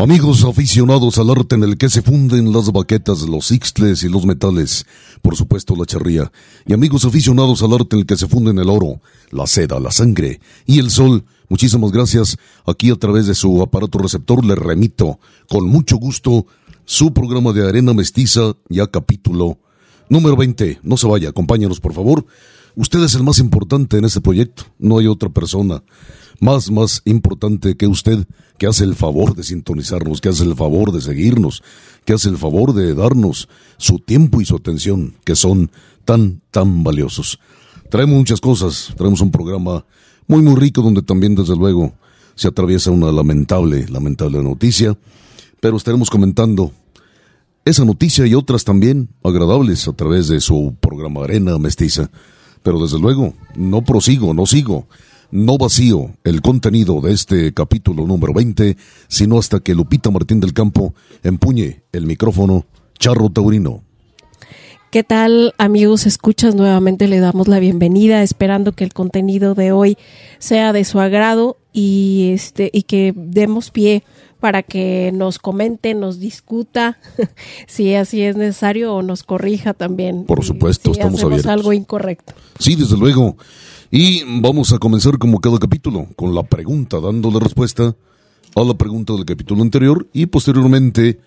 Amigos aficionados al arte en el que se funden las baquetas, los ixtles y los metales, por supuesto la charría, y amigos aficionados al arte en el que se funden el oro, la seda, la sangre y el sol, muchísimas gracias. Aquí a través de su aparato receptor le remito con mucho gusto su programa de Arena Mestiza, ya capítulo número 20. No se vaya, acompáñanos por favor. Usted es el más importante en este proyecto, no hay otra persona más, más importante que usted, que hace el favor de sintonizarnos, que hace el favor de seguirnos, que hace el favor de darnos su tiempo y su atención, que son tan, tan valiosos. Traemos muchas cosas, traemos un programa muy, muy rico donde también, desde luego, se atraviesa una lamentable, lamentable noticia, pero estaremos comentando esa noticia y otras también agradables a través de su programa Arena Mestiza. Pero desde luego, no prosigo, no sigo no vacío el contenido de este capítulo número 20, sino hasta que Lupita Martín del Campo empuñe el micrófono Charro Taurino. ¿Qué tal amigos? Escuchas nuevamente, le damos la bienvenida, esperando que el contenido de hoy sea de su agrado y este y que demos pie para que nos comente, nos discuta, si así es necesario o nos corrija también. Por supuesto, si estamos abiertos. algo incorrecto. Sí, desde luego. Y vamos a comenzar como cada capítulo, con la pregunta, dándole respuesta a la pregunta del capítulo anterior y posteriormente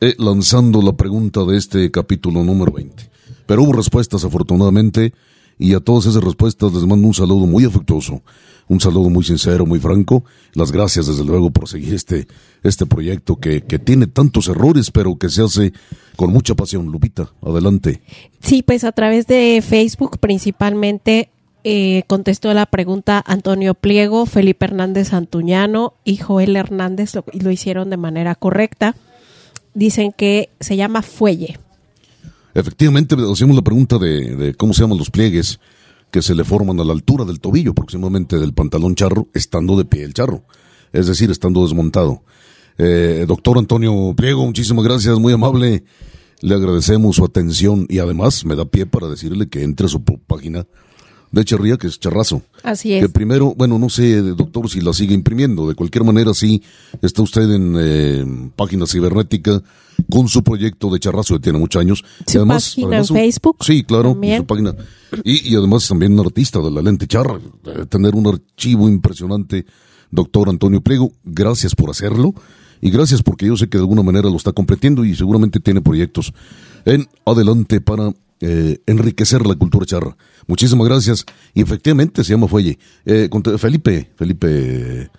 eh, lanzando la pregunta de este capítulo número 20. Pero hubo respuestas afortunadamente y a todas esas respuestas les mando un saludo muy afectuoso, un saludo muy sincero, muy franco. Las gracias desde luego por seguir este, este proyecto que, que tiene tantos errores pero que se hace con mucha pasión. Lupita, adelante. Sí, pues a través de Facebook principalmente eh, contestó la pregunta Antonio Pliego, Felipe Hernández Antuñano y Joel Hernández lo, lo hicieron de manera correcta. Dicen que se llama fuelle. Efectivamente, hacemos la pregunta de, de cómo se llaman los pliegues que se le forman a la altura del tobillo, aproximadamente del pantalón charro, estando de pie el charro, es decir, estando desmontado. Eh, doctor Antonio Pliego, muchísimas gracias, muy amable. Le agradecemos su atención y además me da pie para decirle que entre a su página de Charría, que es Charrazo. Así es. Que primero, bueno, no sé, doctor, si la sigue imprimiendo. De cualquier manera, sí, está usted en eh, página cibernética con su proyecto de Charrazo, que tiene muchos años. Su página en Facebook Sí, claro, también. su página. Y, y además también un artista de la lente charra. Debe tener un archivo impresionante, doctor Antonio Pliego. Gracias por hacerlo. Y gracias porque yo sé que de alguna manera lo está completando y seguramente tiene proyectos en adelante para eh, enriquecer la cultura charra. Muchísimas gracias. Y efectivamente se llama Fuelle. Eh, Felipe, Felipe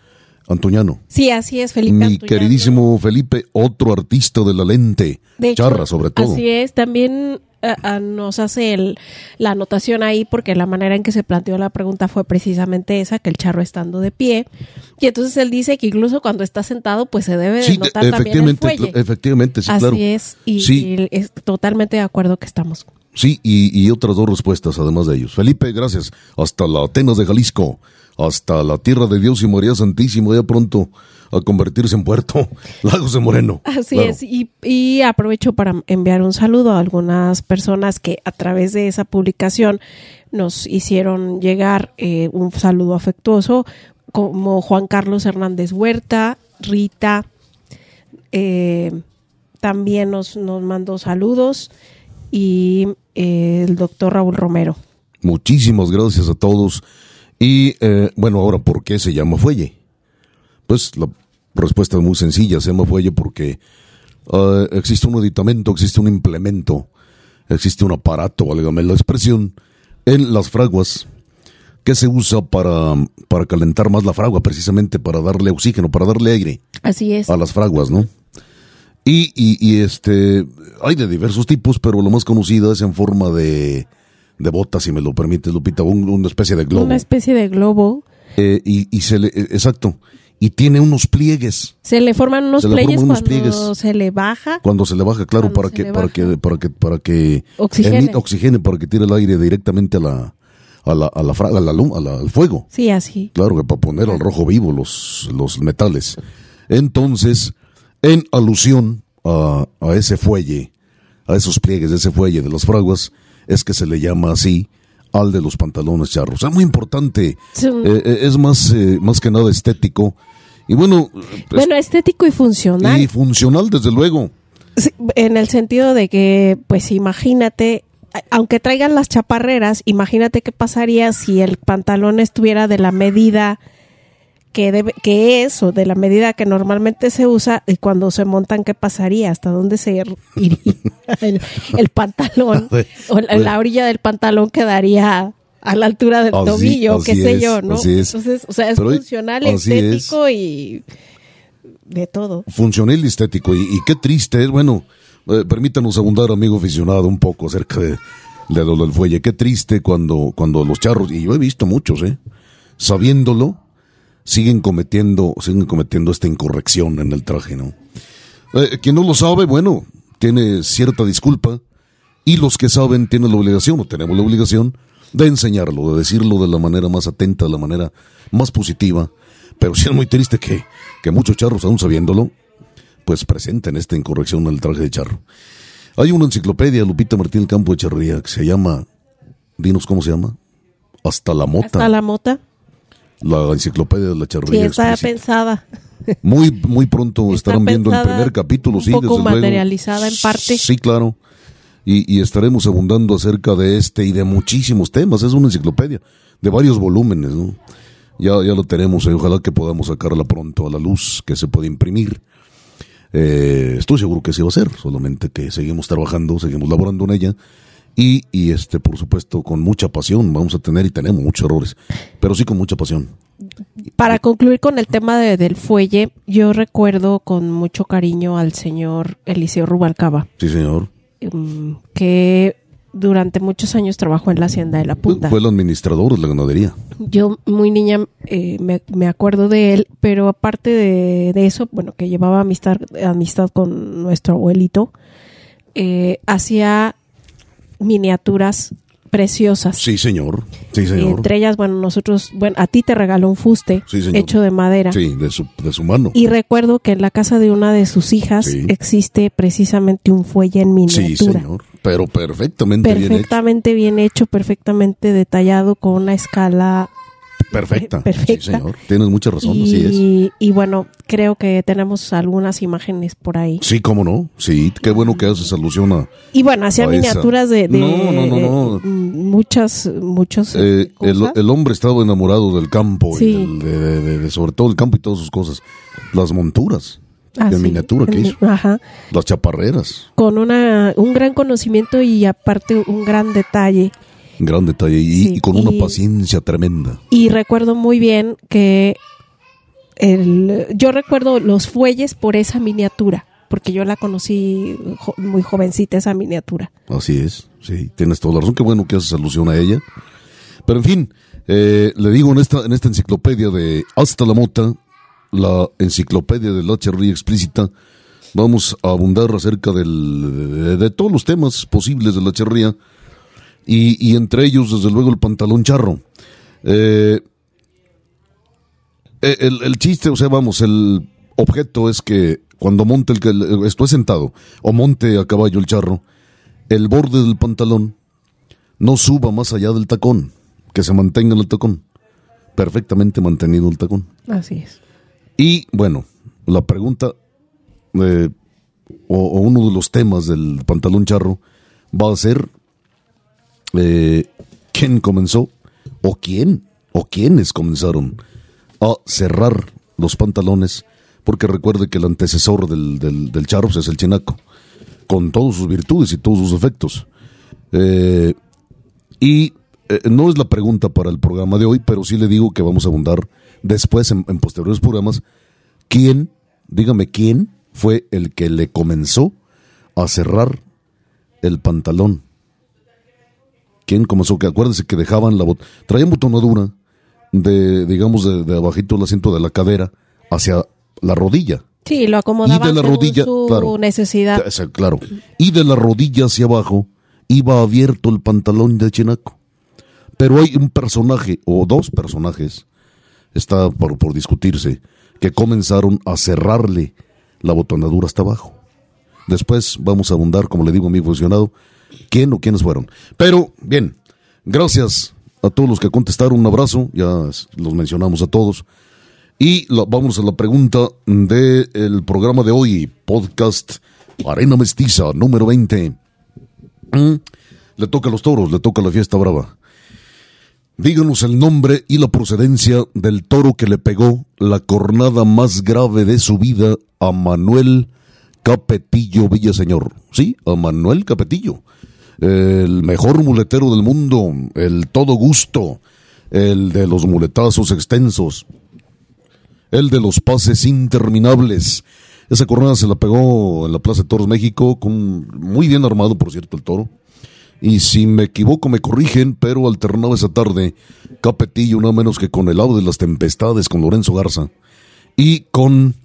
Antoñano. Sí, así es, Felipe. Mi Antuñano. queridísimo Felipe, otro artista de la lente. De hecho, charra, sobre todo. Así es, también ah, ah, nos hace el- la anotación ahí porque la manera en que se planteó la pregunta fue precisamente esa, que el charro estando de pie. Y entonces él dice que incluso cuando está sentado, pues se debe de Sí, notar también el efectivamente, fuelle. efectivamente, sí, Así claro. es, y, Sí. y es totalmente de acuerdo que estamos. Sí, y, y otras dos respuestas además de ellos. Felipe, gracias. Hasta la Atenas de Jalisco, hasta la tierra de Dios y María Santísima, ya pronto a convertirse en puerto. Lagos de Moreno. Así Claro. es, y, y aprovecho para enviar un saludo a algunas personas que a través de esa publicación nos hicieron llegar eh, un saludo afectuoso. como Juan Carlos Hernández Huerta, Rita, eh, también nos, nos mandó saludos y eh, el doctor Raúl Romero. Muchísimas gracias a todos. Y eh, bueno, ahora, ¿por qué se llama fuelle? Pues la respuesta es muy sencilla, se llama fuelle porque ah, existe un aditamento, existe un implemento, existe un aparato, válgame la expresión, en las fraguas que se usa para, para calentar más la fragua, precisamente para darle oxígeno, para darle aire Así es. a las fraguas, ¿no? Y, y, y, este, hay de diversos tipos, pero lo más conocido es en forma de, de bota, si me lo permite, Lupita, un- una especie de globo. Una especie de globo. Eh, y, y se le, eh, exacto, y tiene unos pliegues Se le forman unos Se le pliegues forman unos cuando pliegues. se le baja. cuando se le baja, claro, para que, para que, para que, para que Oxigene. emita oxigene, para que tire el aire directamente a la, a la, a la a la luz, a la- al fuego. Sí, así. Claro que para poner al rojo vivo los, los metales. Entonces, en alusión a, a ese fuelle, a esos pliegues de ese fuelle de las fraguas, es que se le llama así al de los pantalones charros. Es muy importante, eh, eh, es más, eh, más que nada estético. Y bueno, eh, bueno, estético y funcional. y funcional desde luego. Sí, en el sentido de que, pues imagínate, aunque traigan las chaparreras, imagínate qué pasaría si el pantalón estuviera de la medida que debe, que es o de la medida que normalmente se usa y cuando se montan qué pasaría, hasta dónde se ir- iría el, el pantalón o la, la orilla del pantalón quedaría a la altura del Así- tobillo, qué sé es, yo, ¿no? Entonces, o sea, es Pero, funcional, es. estético y de todo. funcional y estético. Y, y qué triste es, bueno, eh, permítanos abundar, amigo aficionado, un poco acerca de, de lo del fuelle. Qué triste cuando, cuando los charros, y yo he visto muchos, ¿eh? Sabiéndolo, siguen cometiendo, siguen cometiendo esta incorrección en el traje, ¿no? Eh, quien no lo sabe, bueno, tiene cierta disculpa, y los que saben tienen la obligación, o tenemos la obligación, de enseñarlo, de decirlo de la manera más atenta, de la manera más positiva. Pero sí es muy triste que, que muchos charros, aún sabiéndolo, pues presenten esta incorrección en el traje de charro. Hay una enciclopedia, Lupita Martín Campo de Charría, que se llama, dinos cómo se llama, Hasta la Mota, Hasta la mota. La enciclopedia de la Sí, charrería. está explícita. pensada. Muy, muy pronto Está estarán viendo el primer capítulo, un sí, poco desde luego. materializada en parte. Sí, claro. Y, y estaremos abundando acerca de este y de muchísimos temas. Es una enciclopedia de varios volúmenes, ¿no? Ya, ya lo tenemos y ojalá que podamos sacarla pronto a la luz, que se puede imprimir. Eh, estoy seguro que sí va a ser, solamente que seguimos trabajando, seguimos laborando en ella. Y, y este, por supuesto, con mucha pasión vamos a tener y tenemos muchos errores, pero sí con mucha pasión. Para concluir con el tema de- del fuelle, yo recuerdo con mucho cariño al señor Eliseo Rubalcaba, Sí, señor. mm, que durante muchos años trabajó en la hacienda de la punta. Fue el administrador de la ganadería. Yo muy niña eh, me, me acuerdo de él, pero aparte de, de eso, bueno, que llevaba amistad, amistad con nuestro abuelito, eh, hacía miniaturas preciosas. Sí, señor. Sí, señor. Entre ellas, bueno, nosotros, bueno, a ti te regaló un fuste Sí, hecho de madera. Sí, de su, de su mano. Y recuerdo que en la casa de una de sus hijas Sí. existe precisamente un fuelle en Sí, miniatura. señor. Pero perfectamente bien hecho. perfectamente bien hecho, perfectamente detallado, con una escala Perfecta. perfecta. Sí, señor. Tienes mucha razón, así es. y, y bueno, creo que tenemos algunas imágenes por ahí. Sí, cómo no. Sí, qué bueno que haces alusión a Y bueno, hacía miniaturas de, de- No, no, no, no. mm, muchas, muchos eh, el, cosas. el hombre estaba enamorado del campo, y del- de, sobre todo el campo y todas sus cosas. Las monturas Ah, de sí. miniatura que hizo. Ajá. Las chaparreras. Con una, un gran conocimiento y aparte un gran detalle. Gran detalle. Y, Sí, y con una y- paciencia tremenda. Y recuerdo muy bien que el, yo recuerdo los fuelles por esa miniatura, porque yo la conocí jo- muy jovencita esa miniatura. Así es, sí, tienes toda la razón. Qué bueno que haces alusión a ella. Pero en fin, eh, le digo en esta, en esta enciclopedia de Hasta la Mota, la enciclopedia de la charría explícita, vamos a abundar acerca del, de, de todos los temas posibles de la charría y, y entre ellos, desde luego, el pantalón charro. Eh, eh, el, el chiste, o sea, vamos, el objeto es que cuando monte el, que estoy sentado o monte a caballo el charro, el borde del pantalón no suba más allá del tacón, que se mantenga en el tacón. perfectamente mantenido el tacón. Así es. Y bueno, la pregunta eh, o, o uno de los temas del pantalón charro va a ser eh, quién comenzó o quién o quiénes comenzaron a cerrar los pantalones, porque recuerde que el antecesor del, del, es el chinaco, con todas sus virtudes y todos sus efectos. Eh, y eh, no es la pregunta para el programa de hoy, pero sí le digo que vamos a abundar después en, en posteriores programas. ¿Quién, dígame quién, fue el que le comenzó a cerrar el pantalón? ¿Quién comenzó? Que acuérdese que dejaban la bot traían botonadura de, digamos, de, de abajito el asiento de la cadera hacia la rodilla. Sí, lo Y acomodaban de la según rodilla, su claro. necesidad. Claro. Y de la rodilla hacia abajo iba abierto el pantalón de Chinaco. Pero hay un personaje, o dos personajes, está por, por discutirse, que comenzaron a cerrarle la botonadura hasta abajo. Después vamos a abundar, como le digo a mi funcionado, quién o quiénes fueron. Pero, bien, gracias a todos los que contestaron. Un abrazo, ya los mencionamos a todos. Y vamos a la pregunta del programa de hoy, podcast Arena Mestiza, número 20. Mm, Le toca a los toros, le toca a la fiesta brava. Díganos el nombre y la procedencia del toro que le pegó la cornada más grave de su vida a Manuel Capetillo Villaseñor. Sí, a Manuel Capetillo. El mejor muletero del mundo, el todo gusto, el de los muletazos extensos, el de los pases interminables. Esa cornada se la pegó en la Plaza de Toros México, con muy bien armado, por cierto, el toro. Y si me equivoco, me corrigen, pero alternaba esa tarde Capetillo, no menos que con el lado de las tempestades, con Lorenzo Garza. Y con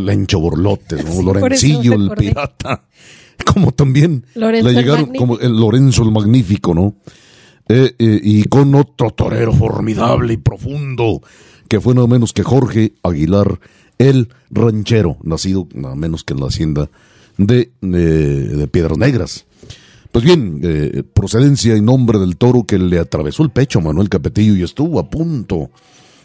Lencho Borlote, ¿no? Lorencillo, el pirata. Como también Lorenzo le el llegaron, Magnífico. como el Lorenzo el Magnífico, ¿no? Eh, eh, y con otro torero formidable y profundo, que fue nada menos que Jorge Aguilar, el ranchero, nacido nada menos que en la hacienda de, eh, de Piedras Negras. Pues bien, eh, procedencia y nombre del toro que le atravesó el pecho a Manuel Capetillo y estuvo a punto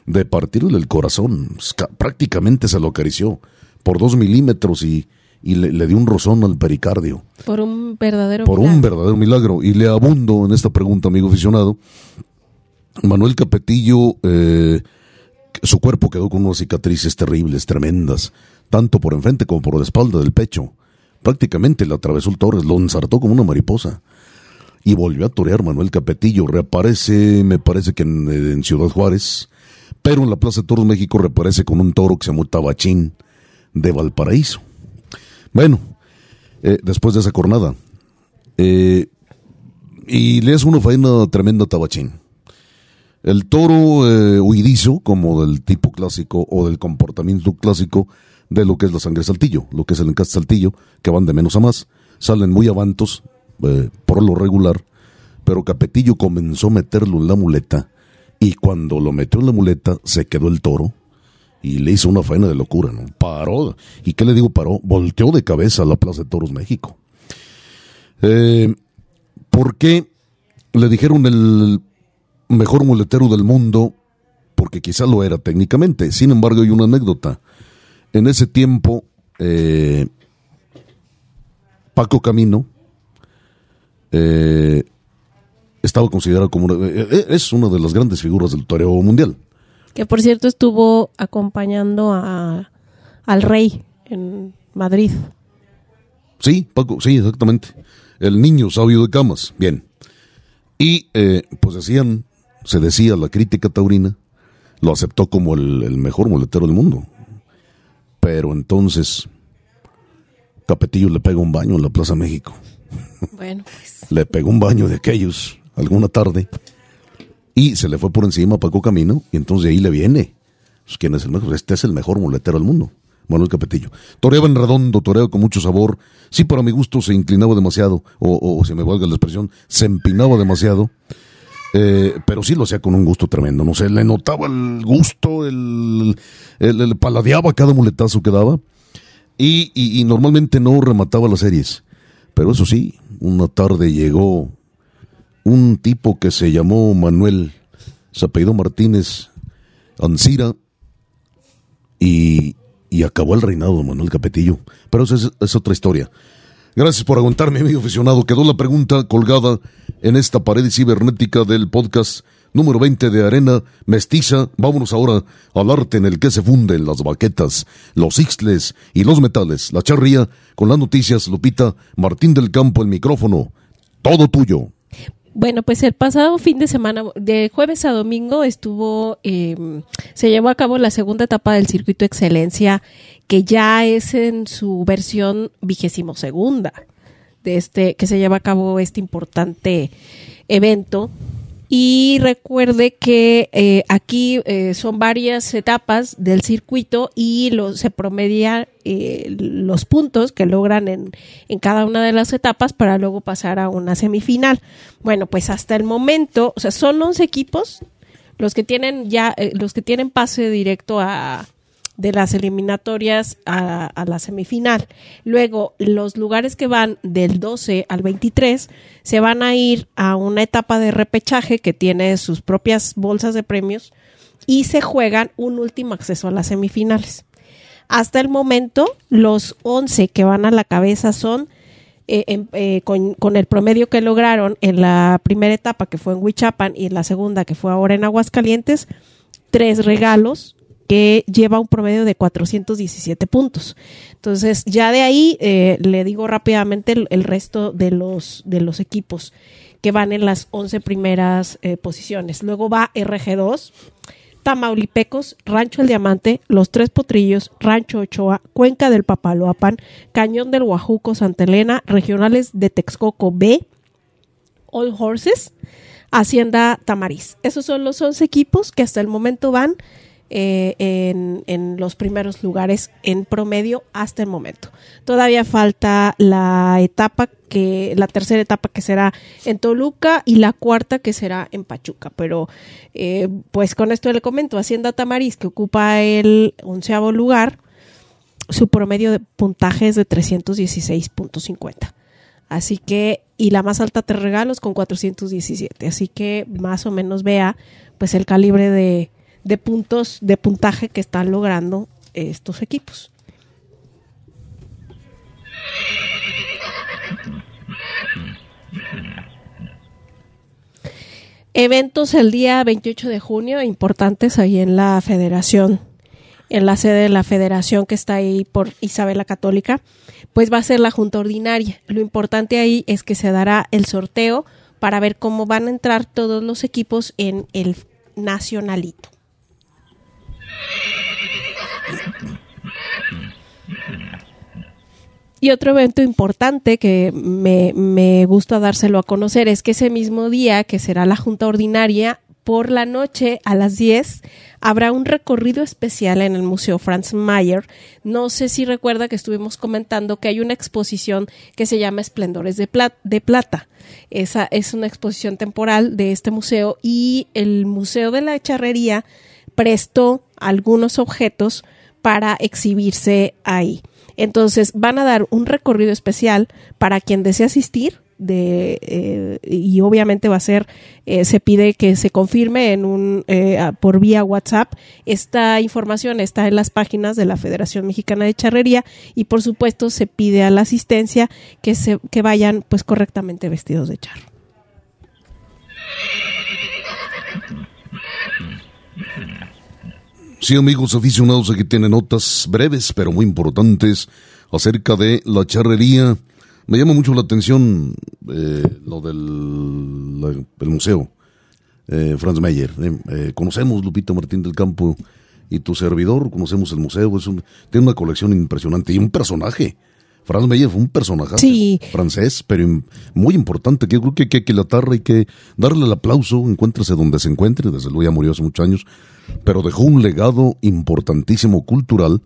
de partirle el corazón. Prácticamente se lo acarició por dos milímetros y, y le, le dio un rozón al pericardio Por un verdadero por un milagro. verdadero milagro. Y le abundo en esta pregunta, amigo aficionado. Manuel Capetillo, eh, su cuerpo quedó con unas cicatrices terribles, tremendas, tanto por enfrente como por la espalda del pecho. Prácticamente le atravesó el Torres, lo ensartó como una mariposa. Y volvió a torear Manuel Capetillo. Reaparece, me parece que en, en Ciudad Juárez, pero en la Plaza de Toros México reaparece con un toro que se llama Tabachín de Valparaíso. Bueno, eh, después de esa cornada, eh, y le hace una faena tremenda a Tabachín. El toro eh, huidizo, como del tipo clásico o del comportamiento clásico de lo que es la sangre saltillo, lo que es el encaste saltillo, que van de menos a más, salen muy avantos por lo regular, pero Capetillo comenzó a meterlo en la muleta y cuando lo metió en la muleta se quedó el toro y le hizo una faena de locura, ¿no? Paró. ¿Y qué le digo paró? Volteó de cabeza a la Plaza de Toros México. Eh, ¿Por qué le dijeron el mejor muletero del mundo? Porque quizá lo era técnicamente. Sin embargo, hay una anécdota. En ese tiempo, eh, Paco Camino eh, estaba considerado como una- eh, eh, es una de las grandes figuras del toreo mundial. Que por cierto estuvo acompañando a, al rey en Madrid. Sí, Paco, sí, exactamente. El niño sabio de camas. Bien. Y eh, pues decían, se decía la crítica taurina, lo aceptó como el, el mejor muletero del mundo. Pero entonces, Capetillo le pega un baño en la Plaza México. Bueno, pues Le pegó un baño de aquellos alguna tarde y se le fue por encima a Paco Camino y entonces de ahí le viene. Pues, ¿Quién es el mejor? Este es el mejor muletero del mundo. Manuel Capetillo. Toreaba en redondo, toreaba con mucho sabor. Sí, para mi gusto se inclinaba demasiado, o, o si me valga la expresión, se empinaba demasiado. Eh, pero sí lo hacía con un gusto tremendo. No sé, le notaba el gusto, el, el, paladeaba cada muletazo que daba. Y, y normalmente no remataba las series. Pero eso sí, una tarde llegó un tipo que se llamó Manuel, se apellidó Martínez, Ancira y, y acabó el reinado de Manuel Capetillo. Pero eso es, es otra historia. Gracias por aguantarme, amigo aficionado. Quedó la pregunta colgada en esta pared cibernética del podcast número 20 de Arena Mestiza. Vámonos ahora al arte en el que se funden las baquetas, los ixtles y los metales. La charría con las noticias, Lupita, Martín del Campo, el micrófono. Todo tuyo. Bueno, pues el pasado fin de semana, de jueves a domingo, estuvo, eh, se llevó a cabo la segunda etapa del circuito Excelencia, que ya es en su versión vigésimo segunda, de este, que se lleva a cabo este importante evento y recuerde que eh, aquí eh, son varias etapas del circuito y se promedian eh, los puntos que logran en, en, cada una de las etapas para luego pasar a una semifinal. Bueno, pues hasta el momento, o sea, son 11 equipos los que tienen ya, los que tienen pase directo a, de las eliminatorias a, la semifinal. Luego, los lugares que van del 12 al 23 se van a ir a una etapa de repechaje que tiene sus propias bolsas de premios y se juegan un último acceso a las semifinales. Hasta el momento, los 11 que van a la cabeza son, eh, eh, con, con, el promedio que lograron en la primera etapa, que fue en Huichapan, y en la segunda, que fue ahora en Aguascalientes, tres regalos que lleva un promedio de 417 puntos. Entonces, ya de ahí eh, le digo rápidamente el, resto de los, de los equipos que van en las 11 primeras eh, posiciones. Luego va RG2, Tamaulipecos, Rancho El Diamante, Los Tres Potrillos, Rancho Ochoa, Cuenca del Papaloapan, Cañón del Huajuco, Santa Elena, Regionales de Texcoco B, All Horses, Hacienda Tamariz. Esos son los 11 equipos que hasta el momento van eh, en, los primeros lugares en promedio hasta el momento. Todavía falta la etapa que, la tercera etapa que será en Toluca y la cuarta que será en Pachuca. Pero eh, pues con esto le comento, Hacienda Tamariz que ocupa el onceavo lugar, su promedio de puntaje es de 316.50. Así que, y la más alta te regalos con 417. Así que más o menos vea pues el calibre de, de puntos de puntaje que están logrando estos equipos. Eventos el día 28 de junio importantes ahí en la federación, en la sede de la federación que está ahí por Isabela Católica, pues va a ser la junta ordinaria. Lo importante ahí es que se dará el sorteo para ver cómo van a entrar todos los equipos en el nacionalito. Y otro evento importante que me, gusta dárselo a conocer es que ese mismo día, que será la Junta Ordinaria, por la noche a las 10 habrá un recorrido especial en el Museo Franz Mayer. No sé si recuerda que estuvimos comentando que hay una exposición que se llama Esplendores de, de Plata. Esa es una exposición temporal de este museo y el Museo de la Charrería prestó algunos objetos para exhibirse ahí. Entonces van a dar un recorrido especial para quien desee asistir de eh, y obviamente va a ser eh, se pide que se confirme en un eh, por vía WhatsApp esta información está en las páginas de la Federación Mexicana de Charrería y por supuesto se pide a la asistencia que se que vayan pues correctamente vestidos de charro Sí, amigos aficionados, aquí tienen notas breves pero muy importantes acerca de la charrería. Me llama mucho la atención eh, lo del museo, eh, Franz Meyer. Eh, conocemos Lupita Martín del Campo y tu servidor, conocemos el museo, es tiene una colección impresionante y un personaje. Franz Meyer fue un personaje francés, pero muy importante, que yo creo que hay que, que la y que darle el aplauso, encuéntrese donde se encuentre, desde luego ya murió hace muchos años, pero dejó un legado importantísimo cultural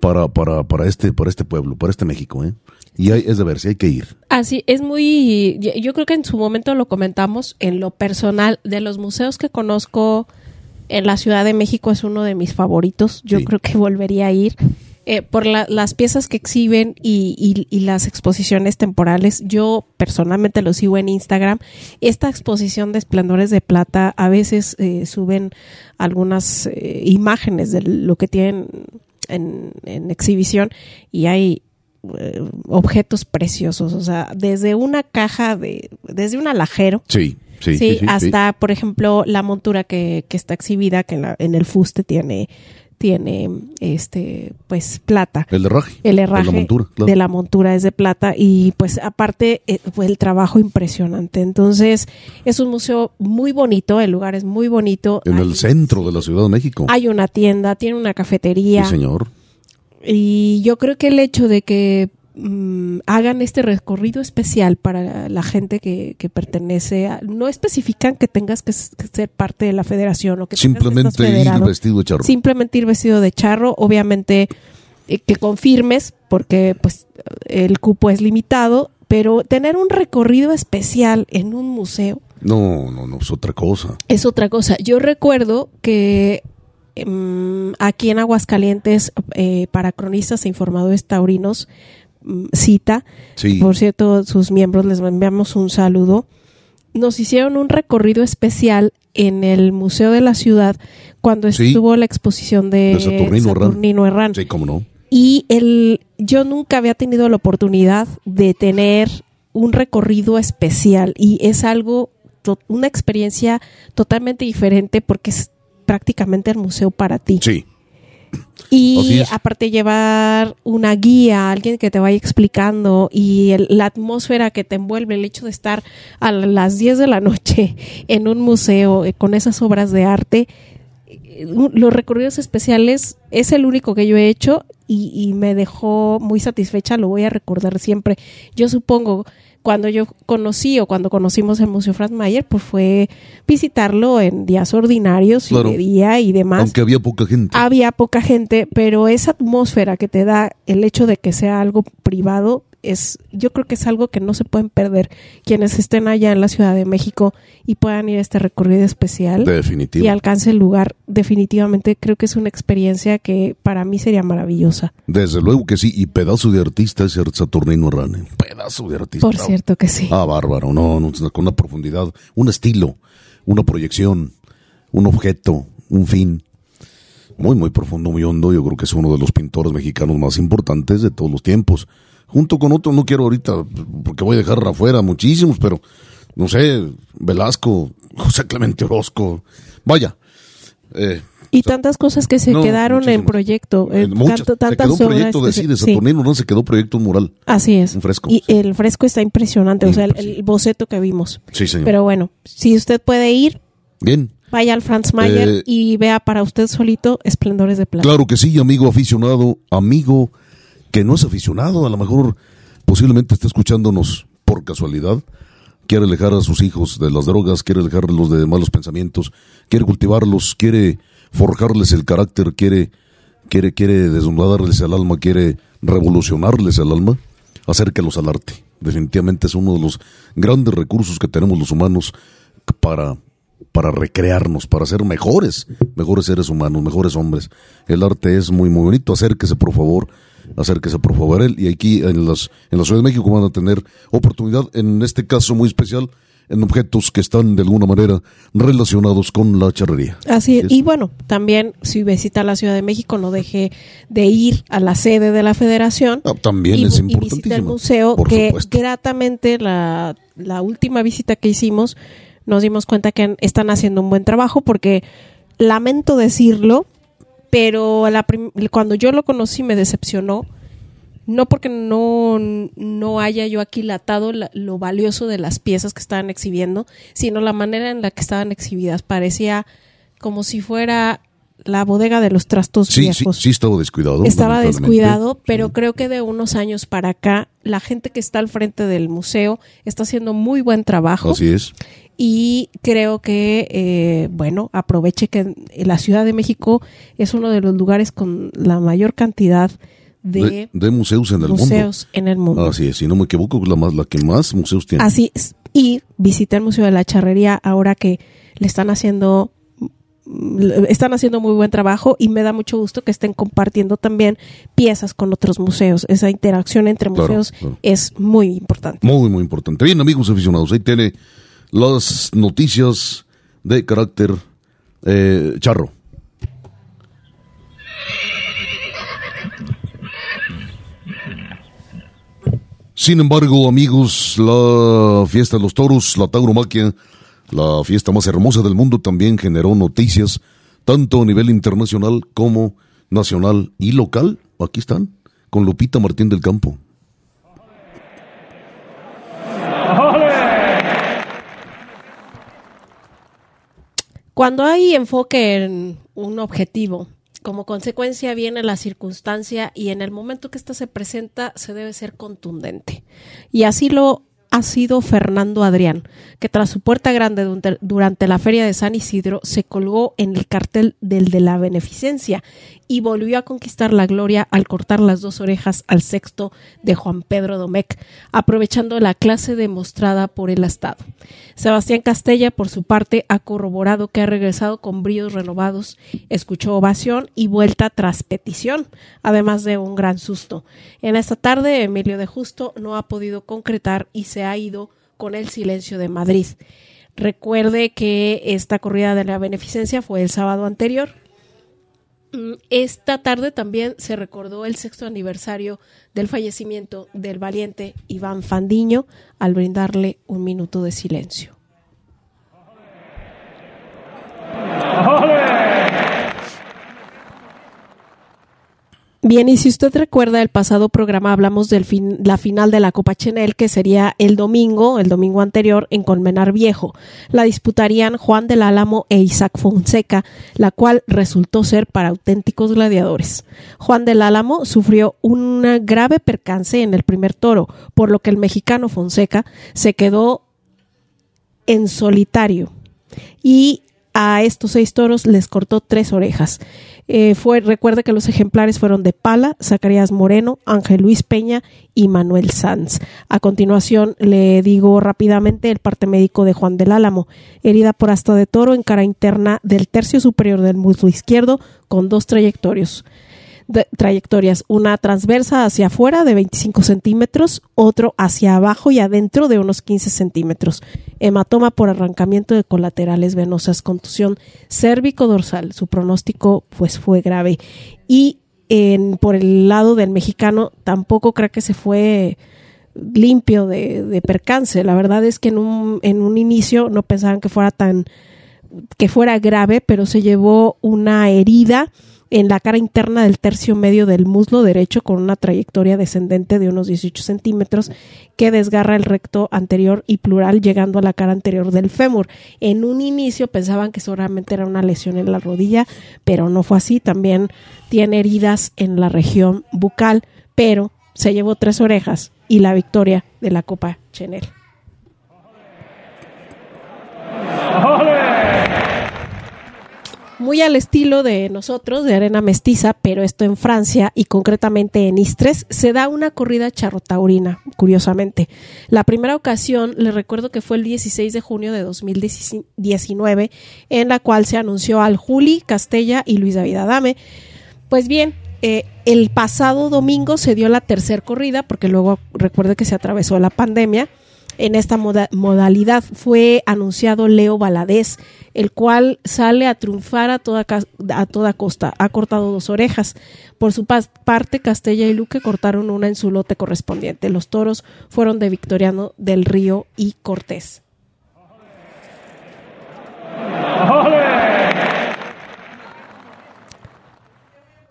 para, para, para, este, para este pueblo, para este México. ¿eh? Y hay, es de ver si hay que ir. Así, es muy, yo creo que en su momento lo comentamos en lo personal, de los museos que conozco en la Ciudad de México es uno de mis favoritos, yo creo que volvería a ir. Eh, por la- las piezas que exhiben y, y- y las exposiciones temporales. Yo personalmente lo sigo en Instagram. Esta exposición de esplendores de plata a veces eh, suben algunas eh, imágenes de lo que tienen en, en exhibición y hay eh, objetos preciosos, o sea, desde una caja de, desde un alajero, Sí, sí, sí, sí, sí, hasta, por ejemplo, la montura que, que está exhibida, que en, la- en el fuste tiene, tiene, este, pues, plata. El herraje. El herraje De la montura, claro. de la montura es de plata y pues aparte eh, fue el trabajo impresionante. Entonces es un museo muy bonito, el lugar es muy bonito. En hay, el centro de la Ciudad de México. hay una tienda, tiene una cafetería. Sí, señor. Y yo creo que el hecho de que mm, hagan este recorrido especial para la gente que, que pertenece a... No especifican que tengas que, ser parte de la federación o que Simplemente ir vestido de charro. Simplemente ir vestido de charro, obviamente eh, que confirmes porque pues el cupo es limitado, pero tener un recorrido especial en un museo No, no, no, es otra cosa. es otra cosa. Yo recuerdo que em, aquí en Aguascalientes, eh, para cronistas e informadores taurinos, cita, Sí. por cierto, sus miembros les enviamos un saludo, nos hicieron un recorrido especial en el Museo de la Ciudad cuando Sí. estuvo la exposición de, De Saturnino Herrán. Saturnino Herrán. Sí, cómo no. Y el, yo nunca había tenido la oportunidad de tener un recorrido especial y es algo, una experiencia totalmente diferente porque es prácticamente el museo para ti. Sí. Y aparte llevar una guía, alguien que te vaya explicando y el- la atmósfera que te envuelve, el hecho de estar a las 10 de la noche en un museo eh, con esas obras de arte, eh, los recorridos especiales es el único que yo he hecho y, y me dejó muy satisfecha, lo voy a recordar siempre. Yo supongo, cuando yo conocí o cuando conocimos el Museo Franz Mayer, pues fue visitarlo en días ordinarios Claro. y de día y demás Aunque había poca gente. había poca gente, pero esa atmósfera que te da el hecho de que sea algo privado es, yo creo que es algo que no se pueden perder quienes estén allá en la Ciudad de México y puedan ir a este recorrido especial Definitivo. y alcance el lugar. Definitivamente creo que es una experiencia que para mí sería maravillosa. Desde luego que sí. Y pedazo de artista es el Saturnino Herrán. Pedazo de artista. Por cierto que sí. Ah, bárbaro. No, no, con una profundidad, un estilo, una proyección, un objeto, un fin. Muy, muy profundo, muy hondo. Yo creo que es uno de los pintores mexicanos más importantes de todos los tiempos. Junto con otro, no quiero ahorita, porque voy a dejar afuera muchísimos, pero no sé, Velasco, José Clemente Orozco. Vaya. Eh, Y tantas cosas que se no, quedaron en muchísimas. proyecto. eh, muchas. tanto- se tantas quedó un proyecto de sí. Saturnino, no se quedó proyecto mural. Así es. Un fresco, Y sí. el fresco está impresionante, o sea, el, boceto que vimos. Sí, señor. Pero bueno, si usted puede ir, Bien. vaya al Franz Mayer Eh, y vea para usted solito Esplendores de Plata. Claro que sí, amigo aficionado, amigo que no es aficionado, a lo mejor posiblemente está escuchándonos por casualidad, quiere alejar a sus hijos de las drogas, quiere alejarlos de malos pensamientos, quiere cultivarlos, quiere forjarles el carácter, quiere, quiere, quiere desnudarles el alma, quiere revolucionarles el alma, acérquelos al arte. Definitivamente es uno de los grandes recursos que tenemos los humanos para, para recrearnos, para ser mejores, mejores seres humanos, mejores hombres. El arte es muy, muy bonito. Acérquese, por favor, acérquese, por favor, a él. Y aquí en, las, en la Ciudad de México van a tener oportunidad, en este caso muy especial, en objetos que están de alguna manera relacionados con la charrería. Así es. Y bueno, también si visita la Ciudad de México, no deje de ir a la sede de la Federación. Ah, también y, es y visita el importantísimo. museo, Por que supuesto. gratamente la, la última visita que hicimos nos dimos cuenta que están haciendo un buen trabajo porque lamento decirlo, pero la cuando yo lo conocí me decepcionó. No porque no, no haya yo aquilatado la- lo valioso de las piezas que estaban exhibiendo, sino la manera en la que estaban exhibidas. Parecía como si fuera la bodega de los trastos Sí, viejos. sí estaba descuidado. Estaba descuidado, pero Sí. creo que de unos años para acá, la gente que está al frente del museo está haciendo muy buen trabajo Así es. y creo que, eh, bueno, aproveche que la Ciudad de México es uno de los lugares con la mayor cantidad de, De, de museos en el museos en el mundo. mundo. Así es, si no me equivoco, es la, más, la que más museos tiene. Así es. Y visité el Museo de la Charrería ahora que le están haciendo están haciendo muy buen trabajo y me da mucho gusto que estén compartiendo también piezas con otros museos. Esa interacción entre museos es muy importante. Muy, muy importante. Bien, amigos aficionados, ahí tiene las noticias de carácter eh, charro. Sin embargo, amigos, la fiesta de los toros, la tauromaquia, la fiesta más hermosa del mundo, también generó noticias, tanto a nivel internacional como nacional y local. Aquí están, con Lupita Martín del Campo. Cuando hay enfoque en un objetivo, como consecuencia viene la circunstancia y en el momento que ésta se presenta se debe ser contundente. Y así lo ha sido Fernando Adrián, que tras su puerta grande durante la feria de San Isidro se colgó en el cartel del de la beneficencia y volvió a conquistar la gloria al cortar las dos orejas al sexto de Juan Pedro Domecq, aprovechando la clase demostrada por el Estado. Sebastián Castella, por su parte, ha corroborado que ha regresado con bríos renovados, escuchó ovación y vuelta tras petición, además de un gran susto. En esta tarde, Emilio de Justo no ha podido concretar y se ha ido con el silencio de Madrid. Recuerde que esta corrida de la beneficencia fue el sábado anterior esta tarde también se recordó el sexto aniversario del fallecimiento del valiente Iván Fandiño al brindarle un minuto de silencio. Bien, y si usted recuerda, el pasado programa hablamos de la final de la Copa Chenel, que sería el domingo, el domingo anterior, en Colmenar Viejo. La disputarían Juan del Álamo e Isaac Fonseca, la cual resultó ser para auténticos gladiadores. Juan del Álamo sufrió un grave percance en el primer toro, por lo que el mexicano Fonseca se quedó en solitario y a estos seis toros les cortó tres orejas. Eh, fue, recuerde que los ejemplares fueron de Pala, Zacarías Moreno, Ángel Luis Peña y Manuel Sanz. A continuación le digo rápidamente el parte médico de Juan del Álamo, herida por asta de toro en cara interna del tercio superior del muslo izquierdo con dos trayectorios trayectorias, una transversa hacia afuera de 25 centímetros, otro hacia abajo y adentro de unos 15 centímetros. Hematoma por arrancamiento de colaterales venosas, contusión cérvico-dorsal. Su pronóstico pues fue grave. Y en, por el lado del mexicano tampoco creo que se fue limpio de, de percance. La verdad es que en un, en un inicio no pensaban que fuera tan que fuera grave, pero se llevó una herida en la cara interna del tercio medio del muslo derecho con una trayectoria descendente de unos 18 centímetros que desgarra el recto anterior y plural llegando a la cara anterior del fémur. En un inicio pensaban que solamente era una lesión en la rodilla, pero no fue así. También tiene heridas en la región bucal, pero se llevó tres orejas y la victoria de la Copa Chenel. Muy al estilo de nosotros, de arena mestiza, pero esto en Francia y concretamente en Istres, se da una corrida charrotaurina, curiosamente. La primera ocasión, le recuerdo que fue el 16 de junio de 2019, en la cual se anunció al Juli Castella y Luis David Adame. Pues bien, eh, el pasado domingo se dio la tercera corrida, porque luego recuerde que se atravesó la pandemia en esta modalidad fue anunciado Leo Valadez, el cual sale a triunfar a toda, a toda costa. Ha cortado dos orejas. Por su parte, Castella y Luque cortaron una en su lote correspondiente. Los toros fueron de Victoriano del Río y Cortés.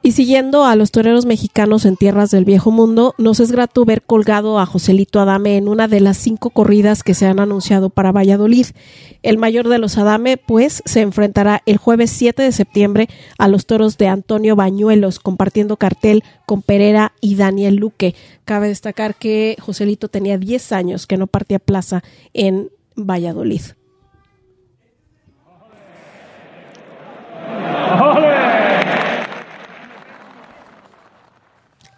Y siguiendo a los toreros mexicanos en tierras del viejo mundo, nos es grato ver colgado a Joselito Adame en una de las cinco corridas que se han anunciado para Valladolid. El mayor de los Adame, pues, se enfrentará el jueves 7 de septiembre a los toros de Antonio Bañuelos, compartiendo cartel con Pereira y Daniel Luque. Cabe destacar que Joselito tenía 10 años que no partía plaza en Valladolid.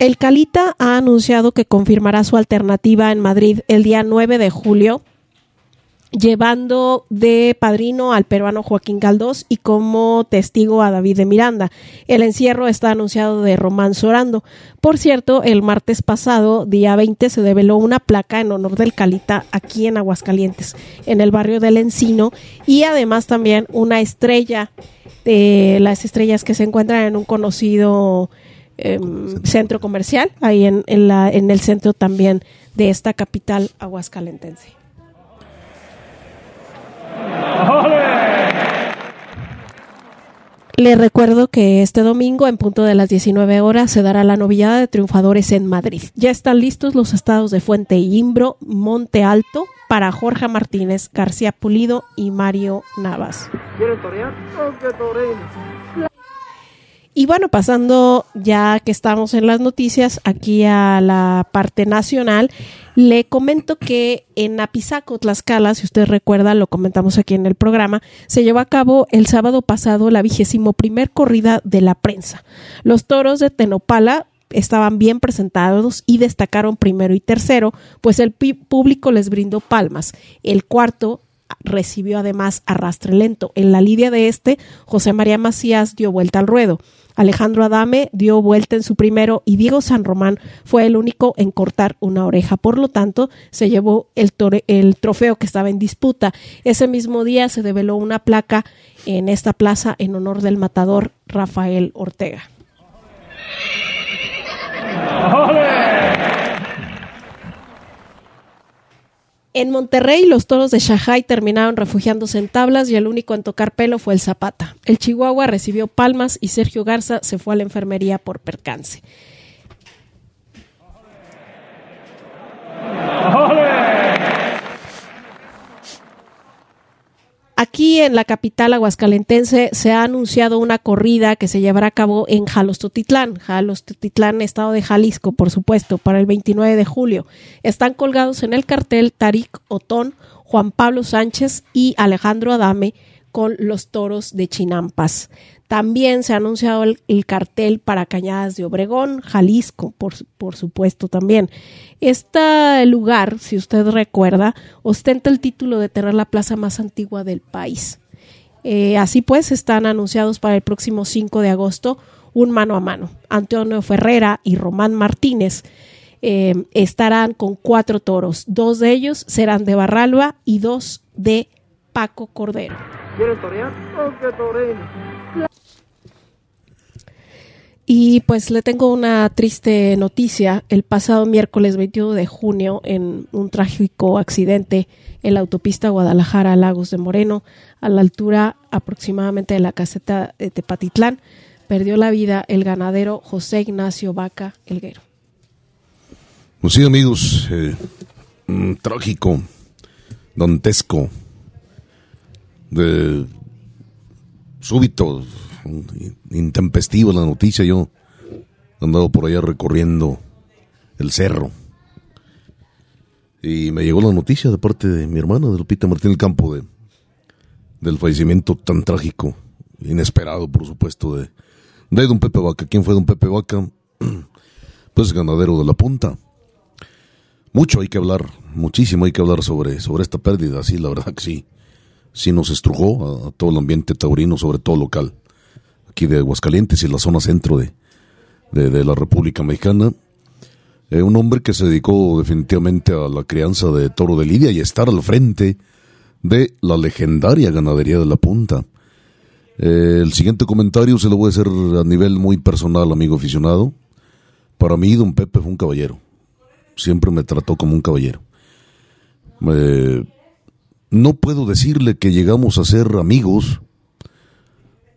El Calita ha anunciado que confirmará su alternativa en Madrid el día 9 de julio llevando de padrino al peruano Joaquín Galdós y como testigo a David de Miranda. El encierro está anunciado de Román Sorando. Por cierto, el martes pasado, día 20, se develó una placa en honor del Calita aquí en Aguascalientes, en el barrio del Encino, y además también una estrella de las estrellas que se encuentran en un conocido em, centro comercial, ahí en, la, en el centro también de esta capital aguascalentense. Le recuerdo que este domingo, en punto de las 19 horas, se dará la novillada de triunfadores en Madrid. Ya están listos los estados de Fuente y Imbro, Monte Alto, para Jorge Martínez, García Pulido y Mario Navas. Y bueno, pasando ya que estamos en las noticias, aquí a la parte nacional, le comento que en Apizaco, Tlaxcala, si usted recuerda, lo comentamos aquí en el programa, se llevó a cabo el sábado pasado la vigésimo primer corrida de la prensa. Los toros de Tenopala estaban bien presentados y destacaron primero y tercero, pues el público les brindó palmas. El cuarto recibió además arrastre lento. En la lidia de este, José María Macías dio vuelta al ruedo. Alejandro Adame dio vuelta en su primero y Diego San Román fue el único en cortar una oreja. Por lo tanto, se llevó el, el trofeo que estaba en disputa. Ese mismo día se develó una placa en esta plaza en honor del matador Rafael Ortega. En Monterrey, los toros de Shanghai terminaron refugiándose en tablas y el único en tocar pelo fue el Zapata. El Chihuahua recibió palmas y Sergio Garza se fue a la enfermería por percance. Aquí en la capital aguascalentense se ha anunciado una corrida que se llevará a cabo en Jalostotitlán, Jalostotitlán, estado de Jalisco, por supuesto, para el 29 de julio. Están colgados en el cartel Tarik Otón, Juan Pablo Sánchez y Alejandro Adame con los toros de Chinampas. También se ha anunciado el, cartel para Cañadas de Obregón, Jalisco, por, por supuesto también. Este lugar, si usted recuerda, ostenta el título de tener la plaza más antigua del país. Eh, así pues, están anunciados para el próximo 5 de agosto un mano a mano. Antonio Ferrera y Román Martínez eh, estarán con cuatro toros. Dos de ellos serán de Barralba y dos de Paco Cordero. Torear? Y pues le tengo una triste noticia. El pasado miércoles 21 de junio, en un trágico accidente en la autopista Guadalajara Lagos de Moreno, a la altura aproximadamente de la caseta de Tepatitlán, perdió la vida el ganadero José Ignacio Vaca Elguero. Pues sí, amigos, eh, trágico, dantesco, de súbito, intempestiva la noticia. Yo he andado por allá recorriendo el cerro. Y me llegó la noticia de parte de mi hermana, de Lupita Martín del Campo, de, del fallecimiento tan trágico, inesperado, por supuesto, de, de don Pepe Vaca. ¿Quién fue don Pepe Vaca? Pues ganadero de la punta. Mucho hay que hablar, muchísimo hay que hablar sobre, sobre esta pérdida, sí, la verdad que sí. Sí nos estrujó a todo el ambiente taurino, sobre todo local aquí de Aguascalientes y la zona centro de, de, la República Mexicana. Eh, un hombre que se dedicó definitivamente a la crianza de toro de Lidia y estar al frente de la legendaria ganadería de la punta. Eh, el siguiente comentario se lo voy a hacer a nivel muy personal, amigo aficionado. Para mí, don Pepe fue un caballero. Siempre me trató como un caballero. Eh, no puedo decirle que llegamos a ser amigos,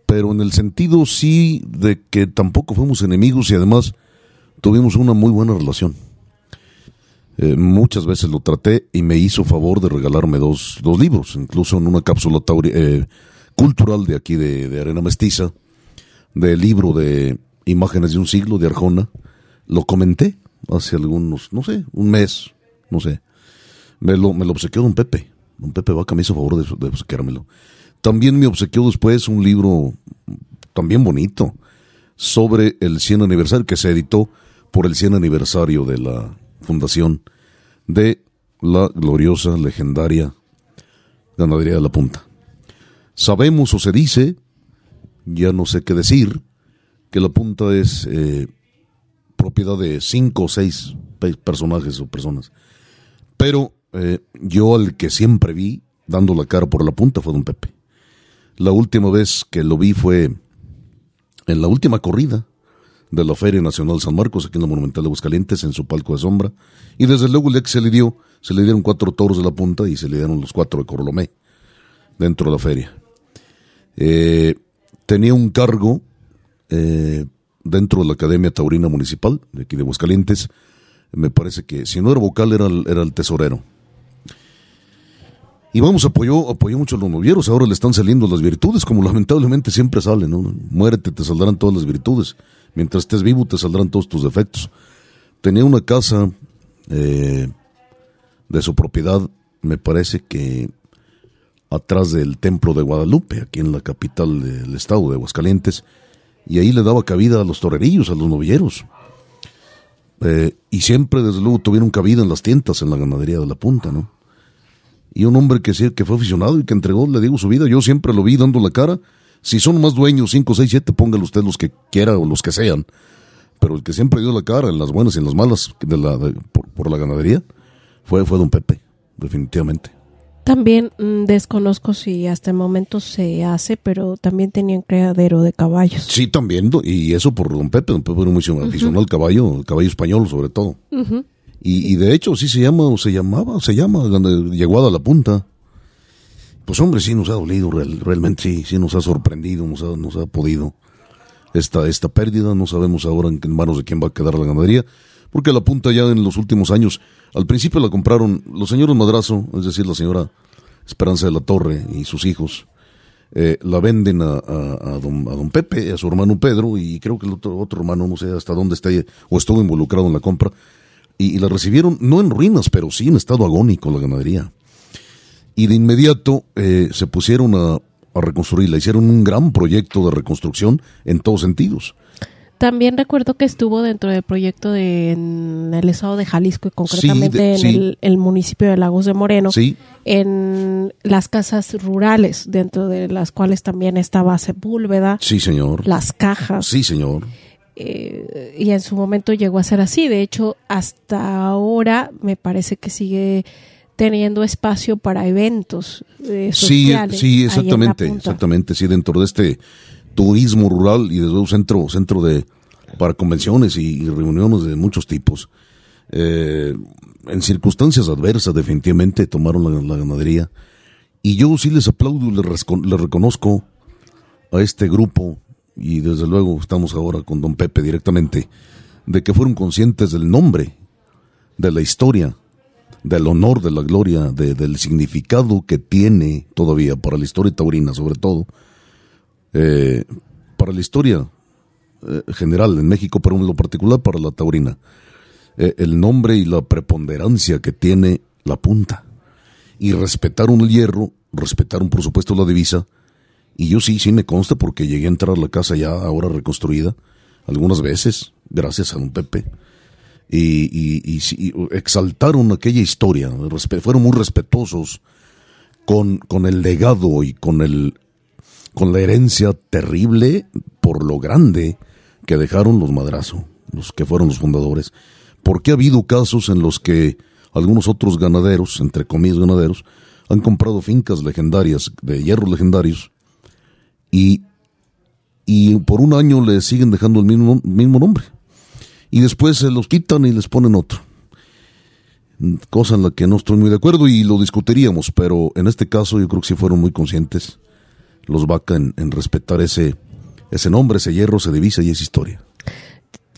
pero en el sentido sí de que tampoco fuimos enemigos y además tuvimos una muy buena relación. Eh, muchas veces lo traté y me hizo favor de regalarme dos, dos libros, incluso en una cápsula eh, cultural de aquí de, Arena Mestiza, del libro de Imágenes de un siglo de Arjona. Lo comenté hace algunos, no sé, un mes, no sé. Me lo, me lo obsequió don Pepe. Don Pepe Vaca me hizo favor de, de obsequiármelo. También me obsequió después un libro también bonito sobre el 100 aniversario que se editó por el 100 aniversario de la fundación de la gloriosa, legendaria ganadería de la punta. Sabemos o se dice, ya no sé qué decir, que la punta es eh, propiedad de cinco o seis personajes o personas. Pero eh, yo al que siempre vi dando la cara por la punta fue don Pepe. La última vez que lo vi fue en la última corrida de la Feria Nacional San Marcos, aquí en la Monumental de Aguascalientes, en su palco de sombra. Y desde luego el que se le dio, se le dieron cuatro toros de la punta y se le dieron los cuatro de Corlomé dentro de la feria. Eh, tenía un cargo eh, dentro de la Academia Taurina Municipal, de aquí de Aguascalientes. Me parece que, si no era vocal, era, era el tesorero. Y vamos, apoyó, apoyó mucho a los novieros, ahora le están saliendo las virtudes, como lamentablemente siempre salen, ¿no? Muérete, te saldrán todas las virtudes. Mientras estés vivo, te saldrán todos tus defectos. Tenía una casa eh, de su propiedad, me parece que atrás del templo de Guadalupe, aquí en la capital del estado de Aguascalientes, y ahí le daba cabida a los torerillos, a los novilleros. Eh, y siempre, desde luego, tuvieron cabida en las tientas, en la ganadería de la punta, ¿no? Y un hombre que, que fue aficionado y que entregó, le digo, su vida. Yo siempre lo vi dando la cara. Si son más dueños, 5, 6, 7, póngale usted los que quiera o los que sean. Pero el que siempre dio la cara en las buenas y en las malas de la, por, la ganadería fue, fue don Pepe, definitivamente. También mm, desconozco si hasta el momento se hace, pero también tenía un criadero de caballos. Sí, también, y eso por don Pepe. Don Pepe era muy aficionado al caballo, el caballo español sobre todo. Y, de hecho sí se llama, o se llamaba, se llama, llegó a la punta. Pues hombre, sí nos ha dolido, realmente sí, sí nos ha sorprendido, nos ha, nos ha podido esta, esta pérdida. No sabemos ahora en, manos de quién va a quedar la ganadería, porque la punta ya en los últimos años, al principio la compraron los señores Madrazo, es decir, la señora Esperanza de la Torre y sus hijos. Eh, la venden a, a, don, a, don, Pepe, a su hermano Pedro, y creo que el otro, otro hermano, no sé hasta dónde está, o estuvo involucrado en la compra, y, la recibieron no en ruinas, pero sí en estado agónico la ganadería. Y de inmediato eh, se pusieron a, a reconstruirla, hicieron un gran proyecto de reconstrucción en todos sentidos. También recuerdo que estuvo dentro del proyecto de, en el estado de Jalisco y concretamente en el, municipio de Lagos de Moreno, en las casas rurales, dentro de las cuales también estaba Sepúlveda. Sí, señor. Las cajas. Sí, señor. Eh, y en su momento llegó a ser así. De hecho, hasta ahora me parece que sigue teniendo espacio para eventos eh, sociales. Sí, sí, exactamente, exactamente. Sí, dentro de este turismo rural y desde luego centro, centro de para convenciones y, reuniones de muchos tipos. Eh, en circunstancias adversas, definitivamente tomaron la, ganadería. Y yo sí les aplaudo y les, les reconozco a este grupo y desde luego estamos ahora con don Pepe directamente, de que fueron conscientes del nombre, de la historia, del honor, de la gloria, del significado que tiene todavía para la historia taurina, sobre todo, eh, para la historia eh, general en México, pero en lo particular para la taurina, eh, el nombre y la preponderancia que tiene la punta. Y respetaron el hierro, respetaron por supuesto la divisa, y yo sí, sí me consta porque llegué a entrar a la casa ya ahora reconstruida algunas veces, gracias a don Pepe. Y, exaltaron aquella historia, fueron muy respetuosos con, con el legado y con, el, con la herencia terrible por lo grande que dejaron los madrazo, los que fueron los fundadores. Porque ha habido casos en los que algunos otros ganaderos, entre comillas ganaderos, han comprado fincas legendarias, de hierros legendarios, y, y por un año le siguen dejando el mismo, mismo nombre. Y después se los quitan y les ponen otro. Cosa en la que no estoy muy de acuerdo y lo discutiríamos, pero en este caso yo creo que sí fueron muy conscientes los Vaca en, respetar ese, ese nombre, ese hierro, esa divisa y esa historia.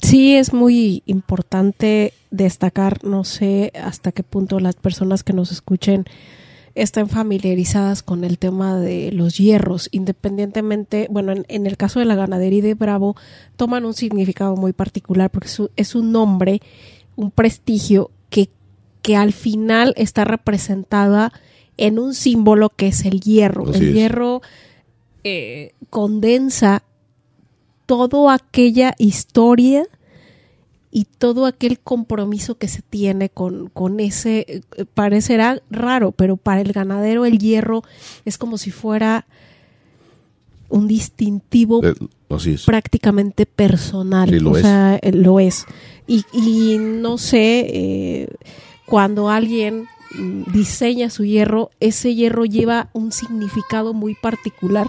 Sí, es muy importante destacar, no sé hasta qué punto las personas que nos escuchen están familiarizadas con el tema de los hierros, independientemente, bueno, en, el caso de la ganadería de Bravo, toman un significado muy particular porque es un, nombre, un prestigio que, que al final está representada en un símbolo que es el hierro. el hierro eh, condensa toda aquella historia y todo aquel compromiso que se tiene con, con ese, eh, parecerá raro, pero para el ganadero el hierro es como si fuera un distintivo Eh, prácticamente personal. Sí, lo o es. sea, eh, lo es. Y, y no sé, eh, cuando alguien mm, diseña su hierro, ese hierro lleva un significado muy particular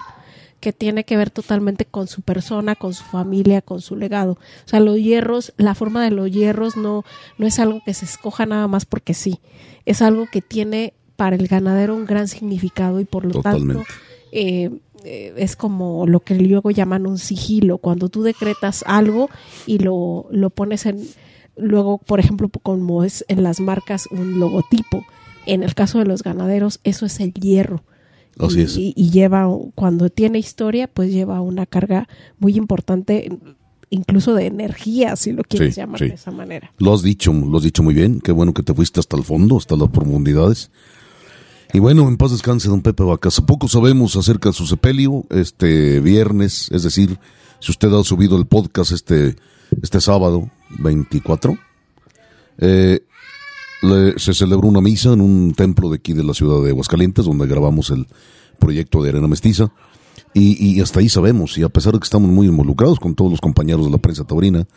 que tiene que ver totalmente con su persona, con su familia, con su legado. O sea, los hierros, la forma de los hierros no, no es algo que se escoja nada más porque sí. Es algo que tiene para el ganadero un gran significado y por lo Totalmente. tanto eh, eh, es como lo que luego llaman un sigilo, cuando tú decretas algo y lo, lo pones en, luego, por ejemplo, como es en las marcas un logotipo. En el caso de los ganaderos, eso es el hierro. Así y, es. y- y lleva, cuando tiene historia, pues lleva una carga muy importante, incluso de energía, si lo quieres Sí, llamar sí. de esa manera. Lo has dicho, lo has dicho muy bien. Qué bueno que te fuiste hasta el fondo, hasta las profundidades. Y bueno, en paz descanse, don Pepe Vacas. Poco sabemos acerca de su sepelio este viernes, es decir, si usted ha subido el podcast este, este sábado 24, eh, le- se celebró una misa en un templo de aquí de la ciudad de Aguascalientes, donde grabamos el proyecto de Arena Mestiza. Y, hasta ahí sabemos, y a pesar de que estamos muy involucrados con todos los compañeros de la prensa taurina,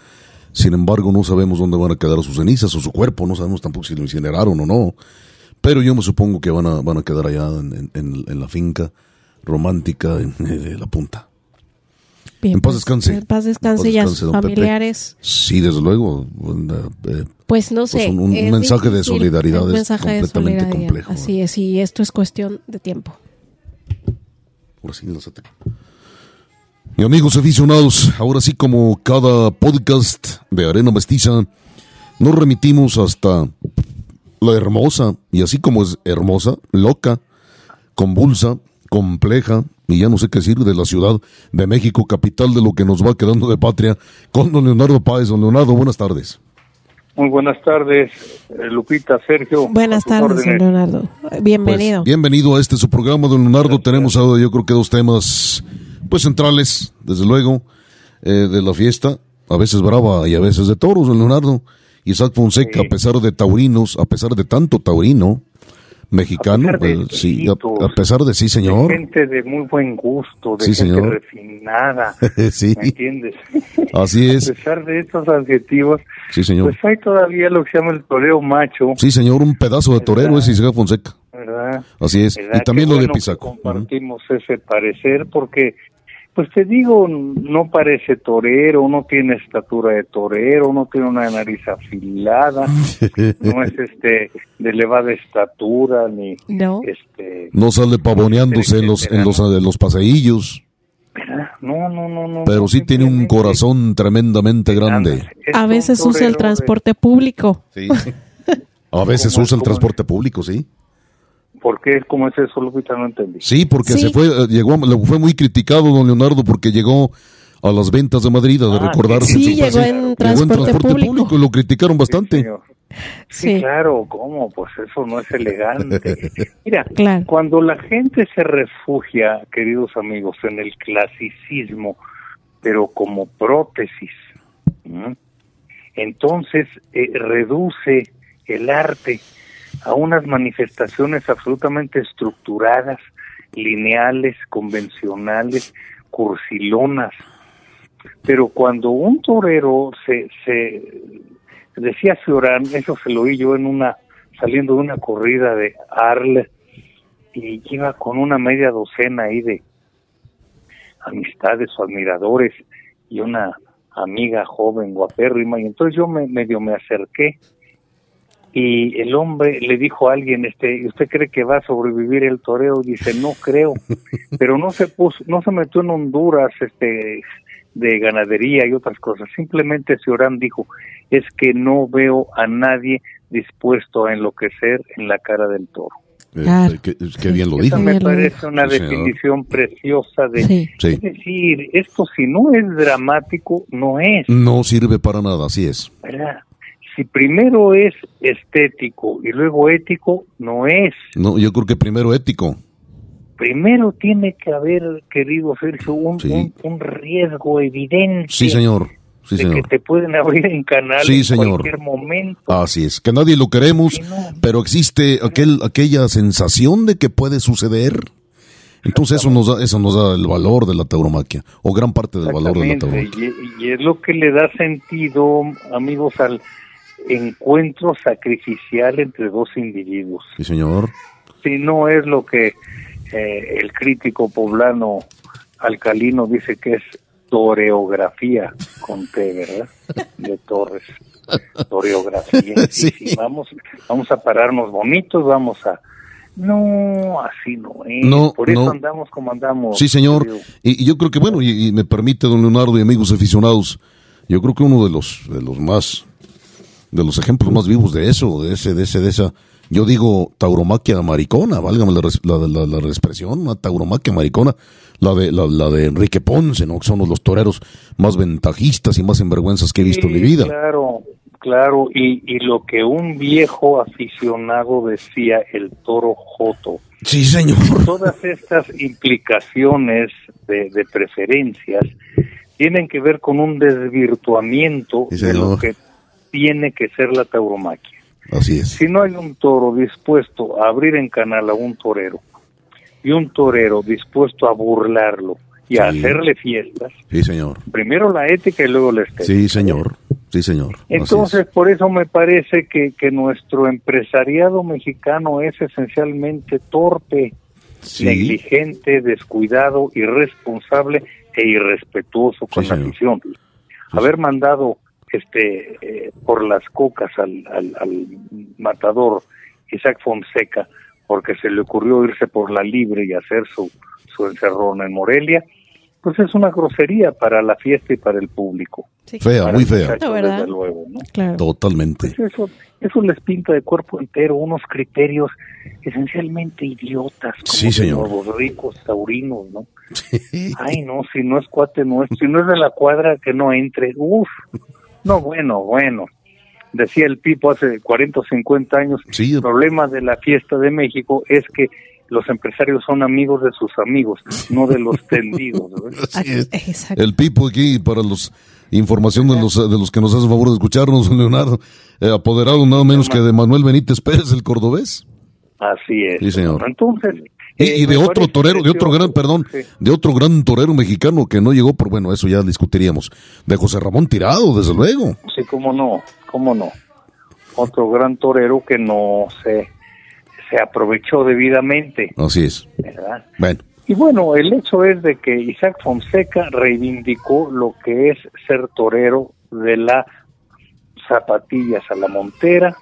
sin embargo no sabemos dónde van a quedar sus cenizas o su cuerpo, no sabemos tampoco si lo incineraron o no. Pero yo me supongo que van a, van a quedar allá en, en- la finca romántica de la punta. Bien, En paz pues, descanse. En paz descanse En paz y a descanse, sus don Pepe. familiares. Sí, desde luego. eh, Pues no Pues sé. un- un es mensaje de solidaridad un es mensaje de completamente solidaridad, complejo. Así es, y esto es cuestión de tiempo. Ahora sí. Y amigos aficionados, ahora sí como cada podcast de Arena Mestiza, nos remitimos hasta la hermosa, y así como es hermosa, loca, convulsa, compleja, y ya no sé qué decir, de la Ciudad de México, capital de lo que nos va quedando de patria, con don Leonardo Páez. Don Leonardo, buenas tardes. Muy buenas tardes, eh, Lupita, Sergio. Buenas tardes, don. Leonardo. Bienvenido. Pues, bienvenido a este su programa, don Leonardo. Tenemos ahora yo creo que dos temas pues centrales, desde luego, eh, de la fiesta, a veces brava y a veces de toros, don Leonardo. Isaac Fonseca, Sí. a pesar de taurinos, a pesar de tanto taurino mexicano, A pesar de eh, sí, a, a pesar de sí, señor. Gente de muy buen gusto, de Sí, gente señor. refinada, sí, ¿me entiendes? así A es. pesar de estos adjetivos, Sí, señor. pues hay todavía lo que se llama el toreo macho, Sí, señor, un pedazo de torero es Isaac Fonseca. ¿verdad? Así es. ¿Verdad? Y también Qué lo de bueno que Pisaco. Compartimos ese parecer porque, pues te digo, no parece torero, no tiene estatura de torero, no tiene una nariz afilada, no es este de elevada estatura ni No. este No sale pavoneándose en los, en los, en los paseillos, no no no no pero sí tiene un corazón tremendamente grande. A veces usa el de- transporte público. Sí. A veces usa el transporte público, sí. ¿Por qué? ¿Cómo es eso, Lupita? No entendí. Sí, porque Sí. se fue, eh, llegó, le fue muy criticado don Leonardo porque llegó a las ventas de Madrid, a de Ah, recordarse. Sí, su llegó en llegó transporte público. y lo criticaron Sí, bastante. Sí, Sí, claro, ¿cómo? Pues eso no es elegante. Mira, Claro. cuando la gente se refugia, queridos amigos, en el clasicismo, pero como prótesis, entonces eh, reduce el arte a unas manifestaciones absolutamente estructuradas, lineales, convencionales, cursilonas. Pero cuando un torero se, se decía Ciorán, eso se lo oí yo en una, saliendo de una corrida de Arles, y iba con una media docena ahí de amistades o admiradores y una amiga joven guapérrima, y entonces yo me, medio me acerqué y el hombre le dijo a alguien, este, ¿usted cree que va a sobrevivir el toreo? Dice, no creo, pero no se puso, no se metió en Honduras, este, de ganadería y otras cosas. Simplemente Ciorán dijo, es que no veo a nadie dispuesto a enloquecer en la cara del toro. Eh, Claro. qué, qué bien lo Esa dijo. Me parece una Sí, señor. definición preciosa de... Sí. Sí. Es decir, esto si no es dramático, no es. No sirve para nada, así es. ¿verdad? Si primero es estético y luego ético, no es. No, yo creo que primero ético. Primero tiene que haber, querido Sergio, un, Sí. un, un riesgo evidente. Sí, señor. Sí, de señor. que te pueden abrir en canal Sí, en señor. cualquier momento. Así es, que nadie lo queremos, no. pero existe aquel, aquella sensación de que puede suceder. Entonces eso nos da, eso nos da el valor de la tauromaquia, o gran parte del valor de la tauromaquia. y, y es lo que le da sentido, amigos, al encuentro sacrificial entre dos individuos. Sí, señor. Si no es lo que eh, el crítico poblano alcalino dice que es toreografía con T, ¿verdad? De Torres. Toreografía. Sí. si vamos, vamos a pararnos bonitos, vamos a... No, así no es. No, Por eso no. andamos como andamos. Sí, señor. y yo creo que, bueno, y, y me permite, don Leonardo y amigos aficionados, yo creo que uno de los, de los más, de los ejemplos más vivos de eso, de ese, de ese, de esa, yo digo tauromaquia maricona, válgame la, la, la, expresión, una tauromaquia maricona, la de, la, de Enrique Ponce, ¿no? Que son los toreros más ventajistas y más sinvergüenzas que he visto en mi vida. Claro, claro. Y, y lo que un viejo aficionado decía, el toro Joto. Sí, señor. Todas estas implicaciones de, de preferencias tienen que ver con un desvirtuamiento Sí, de lo que tiene que ser la tauromaquia. Así es. Si no hay un toro dispuesto a abrir en canal a un torero y un torero dispuesto a burlarlo y a hacerle fiestas, Sí, señor. primero la ética y luego la estética. Sí, señor. Sí, señor. Así es. Entonces, por eso me parece que, que nuestro empresariado mexicano es esencialmente torpe, Sí. negligente, descuidado, irresponsable e irrespetuoso con Sí, la afición. Haber mandado este eh, por las cocas al, al, al matador Isaac Fonseca porque se le ocurrió irse por la libre y hacer su, su encerrón en Morelia, pues es una grosería para la fiesta y para el público. Sí. Fea, Para muy fea. desde luego, ¿no? Claro. Totalmente. Pues eso, eso les pinta de cuerpo entero unos criterios esencialmente idiotas, como Sí, señor. nuevos ricos taurinos, ¿no? Ay, no, si no es cuate nuestro, si no es de la cuadra, que no entre. Uf, no, bueno, bueno. Decía el Pipo hace 40 o 50 años, Sí. el problema de la fiesta de México es que los empresarios son amigos de sus amigos, no de los tendidos. ¿no? Así es. Exacto. El Pipo aquí para los información de los de los que nos hacen favor de escucharnos, Leonardo, eh, apoderado nada menos que de Manuel Benítez Pérez, el cordobés, Así es. Sí, señor. Entonces. Y, eh, y de otro torero, de otro gran, perdón, Sí. de otro gran torero mexicano que no llegó por, bueno, eso ya discutiríamos, de José Ramón Tirado, desde luego. Sí, cómo no, cómo no. Otro gran torero que no se, se aprovechó debidamente, Así es. ¿verdad? Bueno, Y bueno, el hecho es de que Isaac Fonseca reivindicó lo que es ser torero de las zapatillas a la montera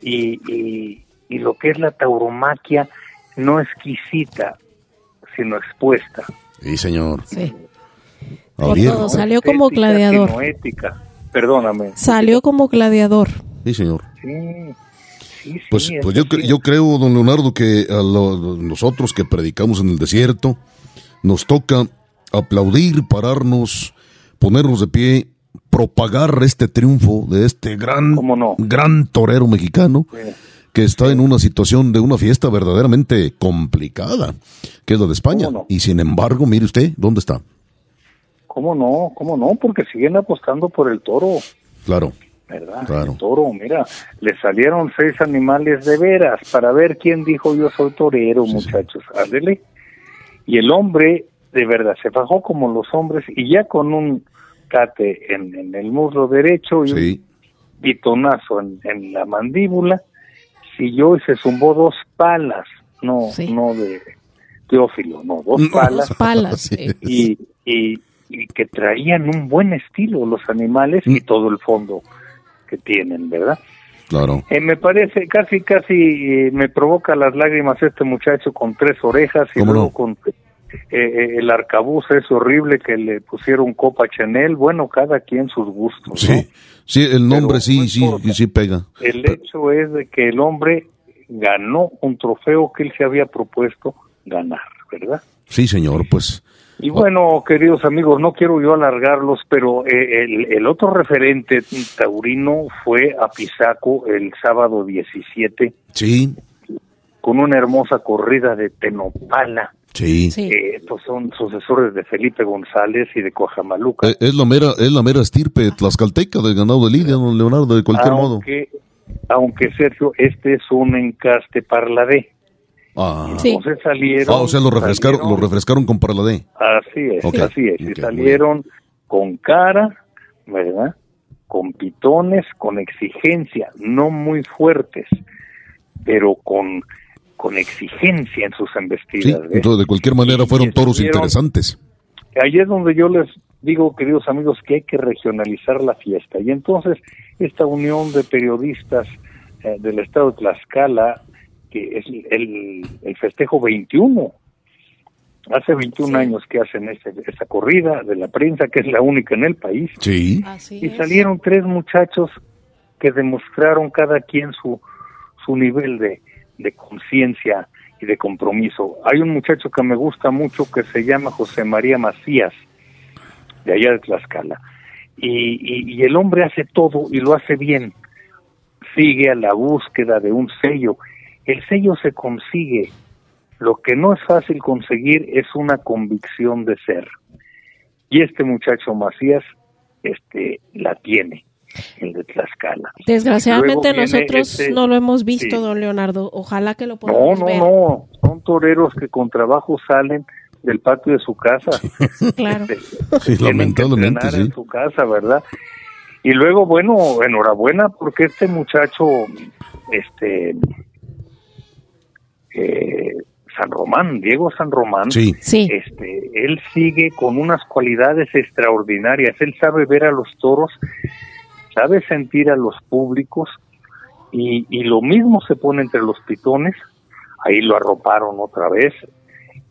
y, y, y lo que es la tauromaquia no exquisita, sino expuesta. sí, señor. Sí. Por todo. Salió como gladiador. sino ética. Perdóname. Salió como gladiador. Sí, señor. Sí, sí, Pues, es pues yo, yo creo, don Leonardo, que a lo- nosotros que predicamos en el desierto, nos toca aplaudir, pararnos, ponernos de pie, propagar este triunfo de este gran, ¿Cómo no? gran torero mexicano Sí. Que está en una situación de una fiesta verdaderamente complicada, que es la de España. Y sin embargo, mire usted, ¿dónde está? ¿Cómo no? ¿Cómo no? Porque siguen apostando por el toro, Claro, ¿verdad? Claro. El toro, mira, le salieron seis animales de veras para ver quién dijo yo soy torero, muchachos. Ándele. Y el hombre, de verdad, se bajó como los hombres y ya con un cate en, en el muslo derecho y sí, un pitonazo en, en la mandíbula, siguió y se zumbó dos palas, no, Sí. no de teófilo, no, dos No. palas. Dos palas. Y, y, y que traían un buen estilo los animales y Mm. todo el fondo que tienen, ¿verdad? claro. Eh, me parece, casi, casi eh, me provoca las lágrimas este muchacho con tres orejas y ¿Cómo luego no? con eh, eh, el arcabuz es horrible que le pusieron copa Chanel. Bueno, cada quien sus gustos. ¿no? Sí, sí, el nombre Pero sí, sí, importa. sí pega. El hecho es de que el hombre ganó un trofeo que él se había propuesto ganar, ¿verdad? Sí, señor, pues Y bueno, queridos amigos, no quiero yo alargarlos, pero eh, el, el otro referente taurino fue a Pisaco el sábado 17 sí, con una hermosa corrida de Tenopala. Sí. Sí. Eh, pues son sucesores de Felipe González y de Coajamaluca. Eh, es la mera, es la mera estirpe tlaxcalteca del ganado de Lidia, don Leonardo, de cualquier modo. aunque, aunque Sergio, este es un encaste parladé. Ah. Sí. Entonces salieron. Ah, o sea, lo refrescaron, salieron- lo refrescaron con Parladé. Así es, Ok, así es. Y ok, salieron con cara, ¿verdad? Con pitones, con exigencia, no muy fuertes, pero con, con exigencia en sus Sí, embestidas. ¿ves? entonces de cualquier manera fueron toros estuvieron- interesantes. Ahí es donde yo les digo, queridos amigos, que hay que regionalizar la fiesta. Y entonces, esta unión de periodistas eh, del estado de Tlaxcala, que es el, el festejo 21, hace 21 Sí. años que hacen ese- esa corrida de la prensa, que es la única en el país, Sí. Así y es. salieron tres muchachos que demostraron cada quien su, su nivel de, de conciencia y de compromiso. Hay un muchacho que me gusta mucho que se llama José María Macías, de allá de Tlaxcala. Y, el hombre hace todo y lo hace bien. Sigue a la búsqueda de un sello. El sello se consigue. Lo que no es fácil conseguir es una convicción de ser. Y este muchacho Macías este, la tiene, de Tlaxcala. Desgraciadamente nosotros este- no lo hemos visto, sí. don Leonardo. Ojalá que lo No, podamos no, ver. no, son toreros que con trabajo salen del patio de su casa. Claro. Este, Sí, lamentablemente, entrenar sí. en su casa, ¿verdad? Y luego, bueno, enhorabuena porque este muchacho, este, eh, San Román, Diego San Román, Sí. Sí. este, él sigue con unas cualidades extraordinarias. Él sabe ver a los toros, sabe sentir a los públicos y, y lo mismo se pone entre los pitones. Ahí lo arroparon otra vez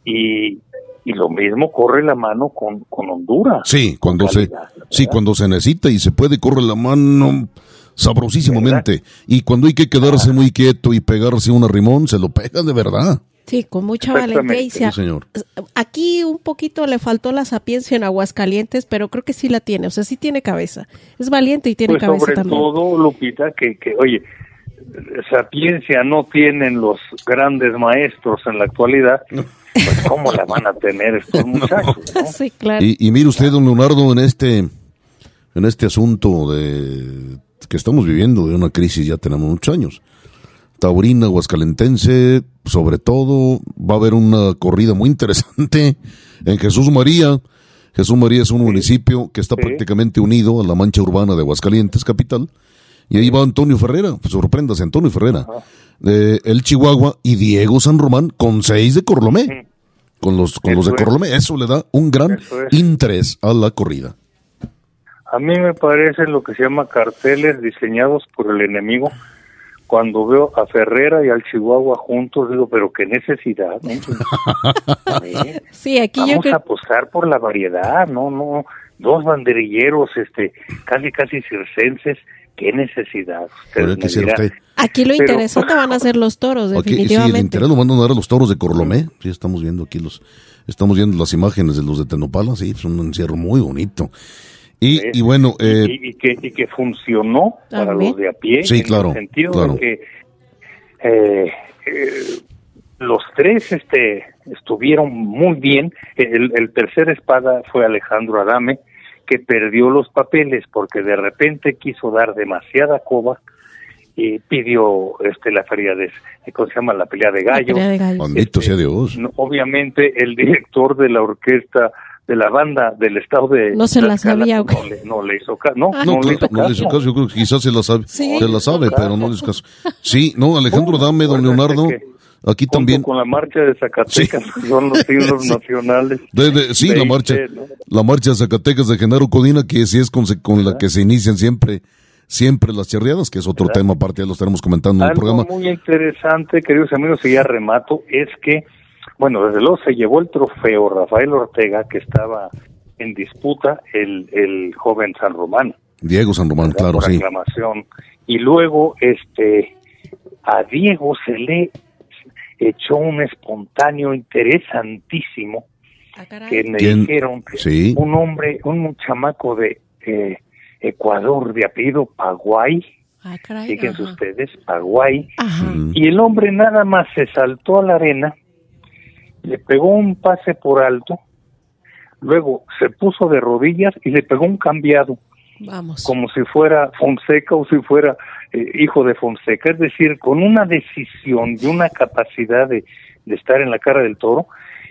y, y lo mismo corre la mano con, con Honduras. Sí, cuando se, sí, cuando se necesita y se puede, corre la mano sabrosísimamente. Y cuando hay que quedarse muy quieto y pegarse un arrimón, se lo pega de verdad. Sí, con mucha valentía. Sí, señor. Aquí un poquito le faltó la sapiencia en Aguascalientes, pero creo que sí la tiene. O sea, sí tiene cabeza. Es valiente y tiene Pues cabeza sobre también. todo, Lupita, que, que, oye, sapiencia no tienen los grandes maestros en la actualidad, pues cómo la van a tener estos muchachos, ¿no? sí, claro. Y, y mire usted, don Leonardo, en este, en este asunto de que estamos viviendo de una crisis ya tenemos muchos años. Taurina, Aguascalentense, sobre todo, va a haber una corrida muy interesante en Jesús María. Jesús María es un municipio que está Sí. prácticamente unido a la mancha urbana de Aguascalientes, capital. Y ahí va Antonio Ferrera, pues, sorpréndase, Antonio Ferrera, de el Chihuahua y Diego San Román con seis de Corlomé. Con los, con los de es. Corlomé, eso le da un gran es. interés a la corrida. A mí me parecen lo que se llama carteles diseñados por el enemigo. Cuando veo a Ferrera y al Chihuahua juntos, digo, pero qué necesidad. ¿no? ¿Eh? Sí, aquí yo Vamos a apostar por la variedad, no, no, dos banderilleros, este, casi casi circenses, qué necesidad. Usted usted. aquí lo Pero- interesante van a ser los toros, Aquí, sí, el definitivamente. interés lo van a dar a los toros de Corlomé. Sí, estamos viendo aquí los, estamos viendo las imágenes de los de Tenopala. Sí, es un encierro muy bonito. Y, bueno, eh, y, y que, y que funcionó para los de a pie. Sí, en claro, el sentido claro. de que eh, eh, los tres este, estuvieron muy bien. El, el tercer espada fue Alejandro Adame, que perdió los papeles porque de repente quiso dar demasiada coba y pidió este la feria de, ¿cómo se llama? La pelea de gallos. bendito este, sea Dios. No, obviamente el director de la orquesta de la banda del estado de No se la sabía, no, le, no le hizo caso no. No, le hizo no le hizo caso. Yo creo que quizás se la sabe, Sí. se la sabe, pero no le hizo caso. Sí, no, Alejandro Dame, don Leonardo, aquí junto también. con la marcha de Zacatecas son los Sí. nacionales De- de- sí, la marcha, ¿no? la marcha de Zacatecas de Genaro Codina, que sí es con, con la que se inician siempre, siempre las charreadas, que es otro tema aparte, ya lo estaremos comentando en el programa. muy interesante, queridos amigos, y ya remato, es que, bueno, desde luego se llevó el trofeo Rafael Ortega, que estaba en disputa, el, el joven San Román. Diego San Román, claro, por sí. aclamación. Y luego, este, a Diego se le echó un espontáneo interesantísimo Ah, caray. que me ¿Quién? dijeron que Sí. un hombre, un chamaco de eh, Ecuador de apellido Paguay, Ah, caray, fíjense ajá. ustedes, Paguay, Ajá. Y el hombre nada más se saltó a la arena le pegó un pase por alto, luego se puso de rodillas y le pegó un cambiado. Vamos. Como si fuera Fonseca o si fuera eh, hijo de Fonseca. Es decir, con una decisión y una capacidad de, de estar en la cara del toro.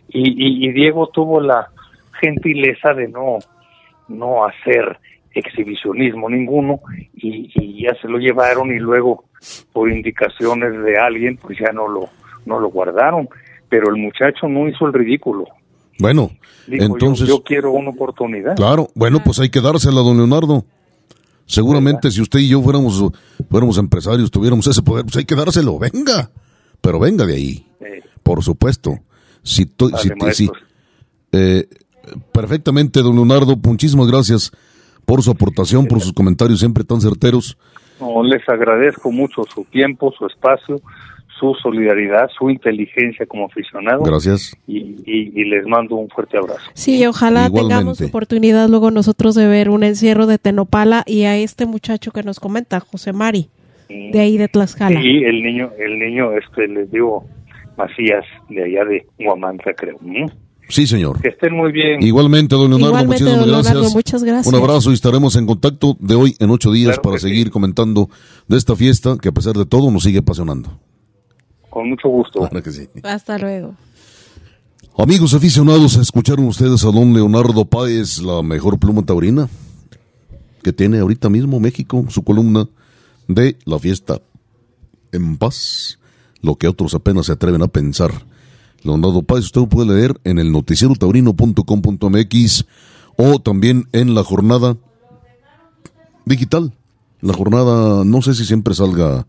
Y, y, Diego tuvo la gentileza de no, no hacer exhibicionismo ninguno y, y, ya se lo llevaron y luego por indicaciones de alguien pues ya no lo no lo guardaron pero el muchacho no hizo el ridículo. Bueno entonces yo, quiero una oportunidad claro bueno pues hay que dársela don Leonardo. Seguramente si usted y yo fuéramos fuéramos empresarios tuviéramos ese poder pues hay que dárselo venga pero venga de ahí. Por supuesto. Si, si, eh, perfectamente don Leonardo muchísimas gracias por su aportación, por sus comentarios siempre tan certeros. No, les agradezco mucho su tiempo, su espacio, su solidaridad, su inteligencia como aficionado. Gracias. Y, les mando un fuerte abrazo. Sí, ojalá tengamos oportunidad luego nosotros de ver un encierro de Tenopala y a este muchacho que nos comenta, José Mari, de ahí de Tlaxcala. Sí, el niño, el niño, este, les digo, Macías, de allá de Huamantla, creo. Sí, señor. Que estén muy bien. Igualmente, don Leonardo, muchísimas gracias. muchas gracias. Un abrazo y estaremos en contacto de hoy en ocho días para seguir comentando de esta fiesta que a pesar de todo nos sigue apasionando. Con mucho gusto. Claro que sí. Hasta luego. Amigos aficionados, ¿escucharon ustedes a don Leonardo Páez, la mejor pluma taurina que tiene ahorita mismo México, su columna de la fiesta en paz, lo que otros apenas se atreven a pensar Leonardo Páez, usted lo puede leer en el noticierotaurino.com.mx o también en la jornada digital. La jornada, no sé si siempre salga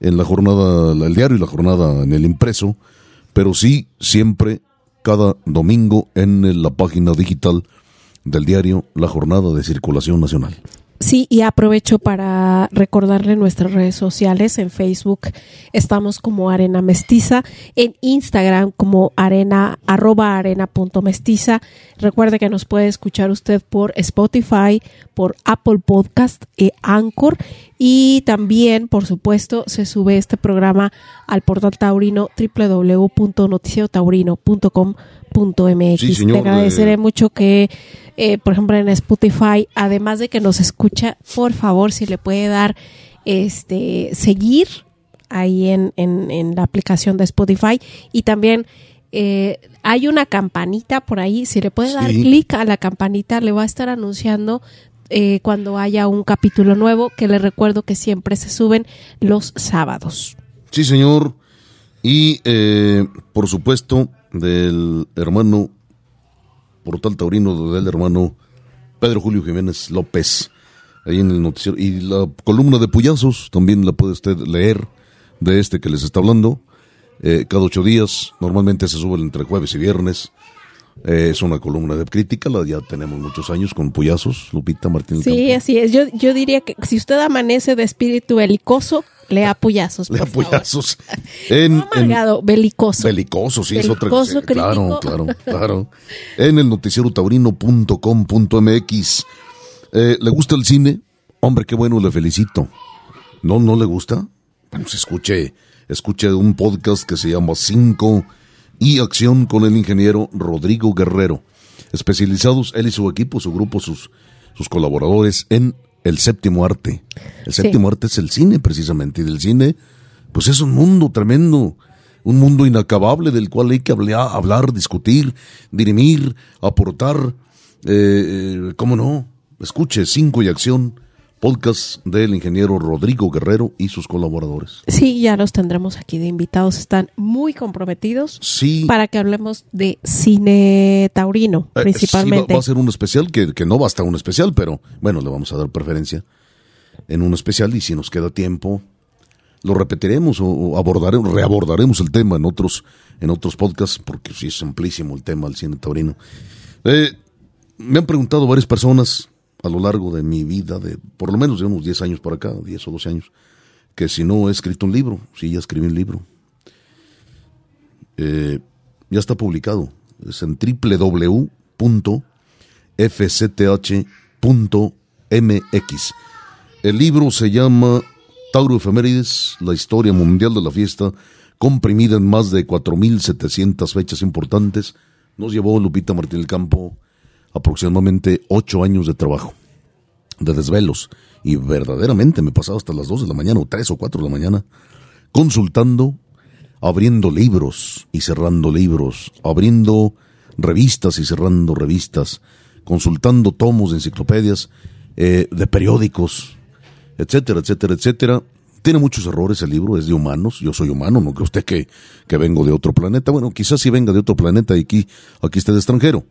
en la jornada, el diario y la jornada en el impreso, pero sí siempre cada domingo en la página digital del diario La Jornada de Circulación Nacional. Sí, y aprovecho para recordarle nuestras redes sociales. En Facebook estamos como Arena Mestiza, en Instagram como arena, arroba arena punto mestiza. Recuerde que nos puede escuchar usted por Spotify, por Apple Podcast e Anchor. Y también, por supuesto, se sube este programa al portal taurino www.noticiotaurino.com.mx. Sí, Te agradeceré mucho que eh, por ejemplo en Spotify, además de que nos escucha, por favor, si le puede dar este seguir ahí en, en, la aplicación de Spotify. Y también eh, hay una campanita por ahí, si le puede dar clic a la campanita le va a estar anunciando eh, cuando haya un capítulo nuevo que le recuerdo que siempre se suben los sábados. Sí, señor. Y por supuesto del hermano portal taurino del hermano Pedro Julio Jiménez López, ahí en el noticiero. Y la columna de Puyazos también la puede usted leer de este que les está hablando. Eh, cada ocho días, normalmente se sube entre jueves y viernes. Eh, es una columna de crítica, la ya tenemos muchos años con Puyazos, Lupita Martín. Sí, así es. Yo, yo diría que si usted amanece de espíritu belicoso, Lea Puyazos. Lea Puyazos. En, amargado, belicoso. Belicoso, sí, es otra cosa. Claro, claro, claro. En el noticierotaurino.com.mx. Eh, ¿Le gusta el cine? Hombre, qué bueno, le felicito. ¿No, no le gusta? Bueno, se escuche, escuche un podcast que se llama Cinco y Acción con el ingeniero Rodrigo Guerrero. Especializados, él y su equipo, su grupo, sus, sus colaboradores en el séptimo arte. El séptimo arte es el cine, precisamente, y del cine, pues es un mundo tremendo, un mundo inacabable del cual hay que hablar, hablar discutir, dirimir, aportar, eh, eh, ¿cómo no? Escuche, cinco y acción podcast del ingeniero Rodrigo Guerrero y sus colaboradores. Sí, ya los tendremos aquí de invitados. Están muy comprometidos sí. para que hablemos de cine taurino, eh, principalmente. va, a ser un especial que, que no basta un especial, pero bueno, le vamos a dar preferencia en un especial y si nos queda tiempo lo repetiremos o, abordaremos, reabordaremos el tema en otros, en otros podcasts porque sí es amplísimo el tema del cine taurino. Eh, me han preguntado varias personas a lo largo de mi vida, de por lo menos de unos 10 años por acá, 10 o 12 años, que si no he escrito un libro, si ya escribí un libro. Eh, ya está publicado, es en www.fcth.mx. El libro se llama Tauro Efemérides, la historia mundial de la fiesta comprimida en más de 4.700 fechas importantes, nos llevó Lupita Martín del Campo aproximadamente ocho años de trabajo, de desvelos, y verdaderamente me pasaba hasta las 2 de la mañana o 3 o 4 de la mañana, consultando, abriendo libros y cerrando libros, abriendo revistas y cerrando revistas, consultando tomos de enciclopedias, eh, de periódicos, etcétera, etcétera, etcétera. Tiene muchos errores el libro, es de humanos, yo soy humano, no cree usted que, que vengo de otro planeta. Bueno, quizás sí venga de otro planeta y aquí, aquí esté de extranjero.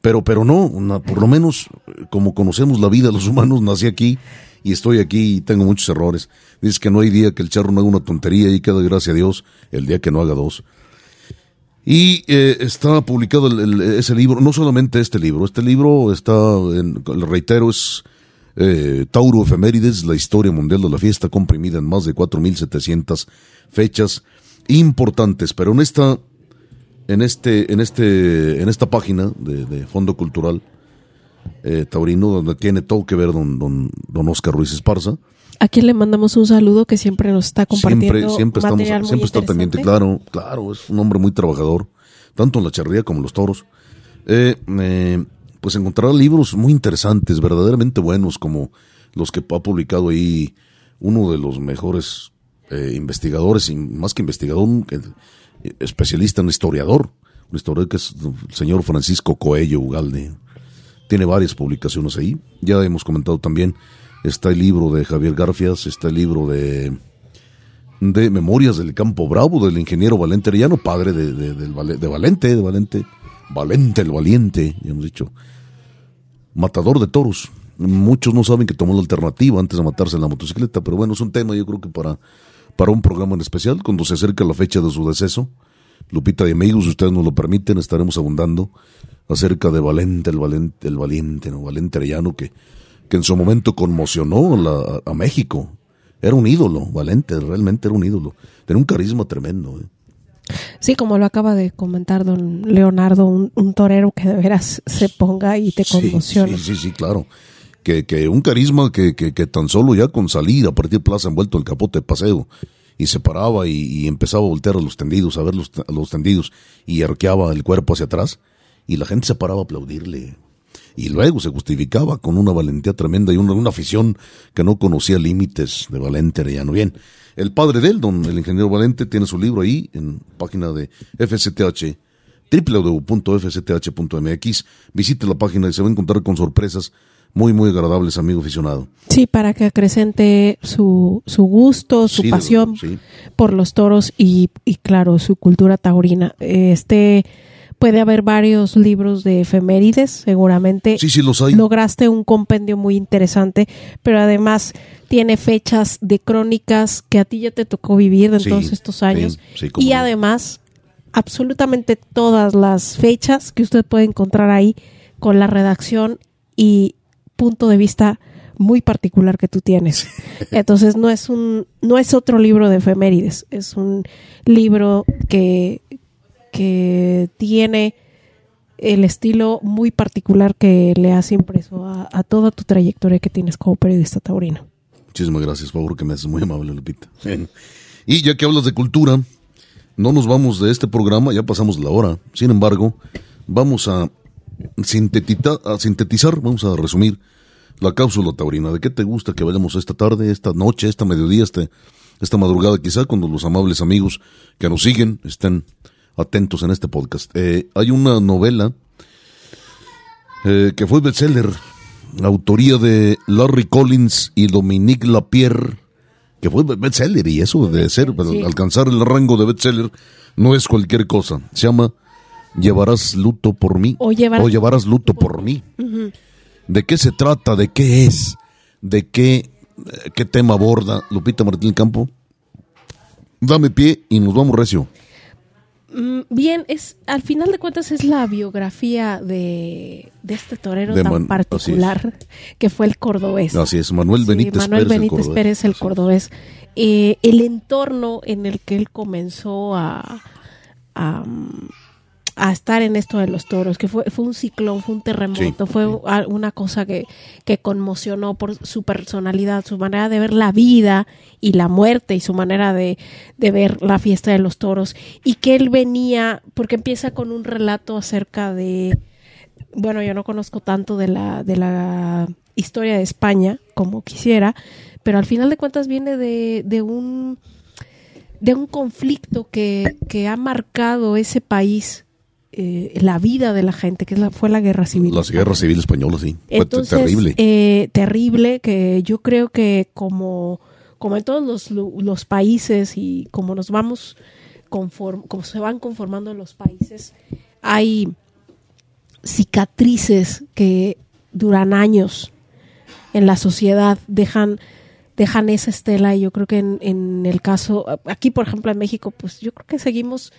Pero, pero no, por lo menos como conocemos la vida los humanos, nací aquí y estoy aquí y tengo muchos errores. Dice que no hay día que el charro no haga una tontería y queda gracias a Dios el día que no haga dos. Y eh, está publicado ese libro, no solamente este libro, este libro está, en, reitero, es eh, Tauro Efemérides, la historia mundial de la fiesta, comprimida en más de 4.700 fechas importantes, pero en esta, en este, en este, en esta página de, Fondo Cultural eh, Taurino, donde tiene todo que ver don, don, don Oscar Ruiz Esparza, a quien le mandamos un saludo que siempre nos está compartiendo. Siempre, siempre estamos, siempre está pendiente, claro, claro, es un hombre muy trabajador, tanto en la charrería como en los toros. Eh, pues encontrará libros muy interesantes, verdaderamente buenos, como los que ha publicado ahí uno de los mejores eh, investigadores, y más que investigador, especialista en historiador, un historiador que es el señor Francisco Coello Ugalde. Tiene varias publicaciones ahí. Ya hemos comentado también, está el libro de Javier Garfias, está el libro de de Memorias del Campo Bravo del ingeniero Valente Arellano, padre de, de, de Valente, de Valente, Valente el Valiente, ya hemos dicho, matador de toros. Muchos no saben que tomó la alternativa antes de matarse en la motocicleta, pero bueno, es un tema yo creo que para, para un programa en especial, cuando se acerca la fecha de su deceso. Lupita y amigos, si ustedes nos lo permiten, estaremos abundando acerca de Valente, el Valente, el Valiente, ¿no? Valente Arellano, que, que en su momento conmocionó a México. Era un ídolo, Valente, realmente era un ídolo. Tenía un carisma tremendo. ¿eh? Sí, como lo acaba de comentar don Leonardo, un, torero que de veras se ponga y te conmociona. Sí, sí, sí, claro. Que, que un carisma que, que, que, tan solo ya con salir a partir plaza envuelto el capote de paseo y se paraba y, empezaba a voltear a los tendidos, a ver los, los tendidos y arqueaba el cuerpo hacia atrás y la gente se paraba a aplaudirle. Y luego se justificaba con una valentía tremenda y una, una afición que no conocía límites de Valente Arellano. Bien, el padre de él, don el ingeniero Valente, tiene su libro ahí en página de FCTH, www.fcth.mx. Visite la página y se va a encontrar con sorpresas muy, muy agradables, amigo aficionado. Sí, para que acrecente su, su gusto, su pasión por los toros y, y, claro, su cultura taurina. Este puede haber varios libros de efemérides, seguramente. Sí, sí, los hay. Lograste un compendio muy interesante, pero además tiene fechas de crónicas que a ti ya te tocó vivir en todos estos años. y además, absolutamente todas las fechas que usted puede encontrar ahí con la redacción y punto de vista muy particular que tú tienes. Entonces no es un no es otro libro de efemérides, es un libro que que tiene el estilo muy particular que le has impreso a, toda tu trayectoria que tienes como periodista taurino. Muchísimas gracias, favor, que me haces muy amable, Lupita. Y ya que hablas de cultura, no nos vamos de este programa, ya pasamos la hora. Sin embargo, vamos a sintetizar, a sintetizar, vamos a resumir la cápsula taurina. ¿De qué te gusta que vayamos esta tarde, esta noche, esta mediodía, este, esta madrugada, quizá cuando los amables amigos que nos siguen estén atentos en este podcast. Eh, hay una novela eh, que fue bestseller, autoría de Larry Collins y Dominique Lapierre, que fue bestseller y eso debe ser, alcanzar el rango de bestseller no es cualquier cosa. Se llama Llevarás luto por mí o, llevarás luto por mí. ¿De qué se trata? ¿De qué es? ¿De qué, eh, qué tema aborda Lupita Martín Campo? Dame pie y nos vamos recio. Mm, bien, es al final de cuentas es la biografía de, este torero tan particular que fue el cordobés. Así es, Manuel Benítez Manuel Benítez Pérez, el cordobés. Eh, el entorno en el que él comenzó a, a, a estar en esto de los toros, que fue, fue un ciclón, fue un terremoto, fue una cosa que, que conmocionó por su personalidad, su manera de ver la vida y la muerte y su manera de, de ver la fiesta de los toros. Y que él venía, porque empieza con un relato acerca de, bueno, yo no conozco tanto de la, de la historia de España como quisiera, pero al final de cuentas viene de, de un de un conflicto que, que ha marcado ese país eh, la vida de la gente, que fue la guerra civil. La guerra civil española, sí. Fue terrible. Eh, terrible, que yo creo que como, como en todos los, los países y como nos vamos, conform, como se van conformando los países, hay cicatrices que duran años en la sociedad, dejan dejan esa estela y yo creo que en, en, el caso, aquí por ejemplo en México, pues yo creo que seguimos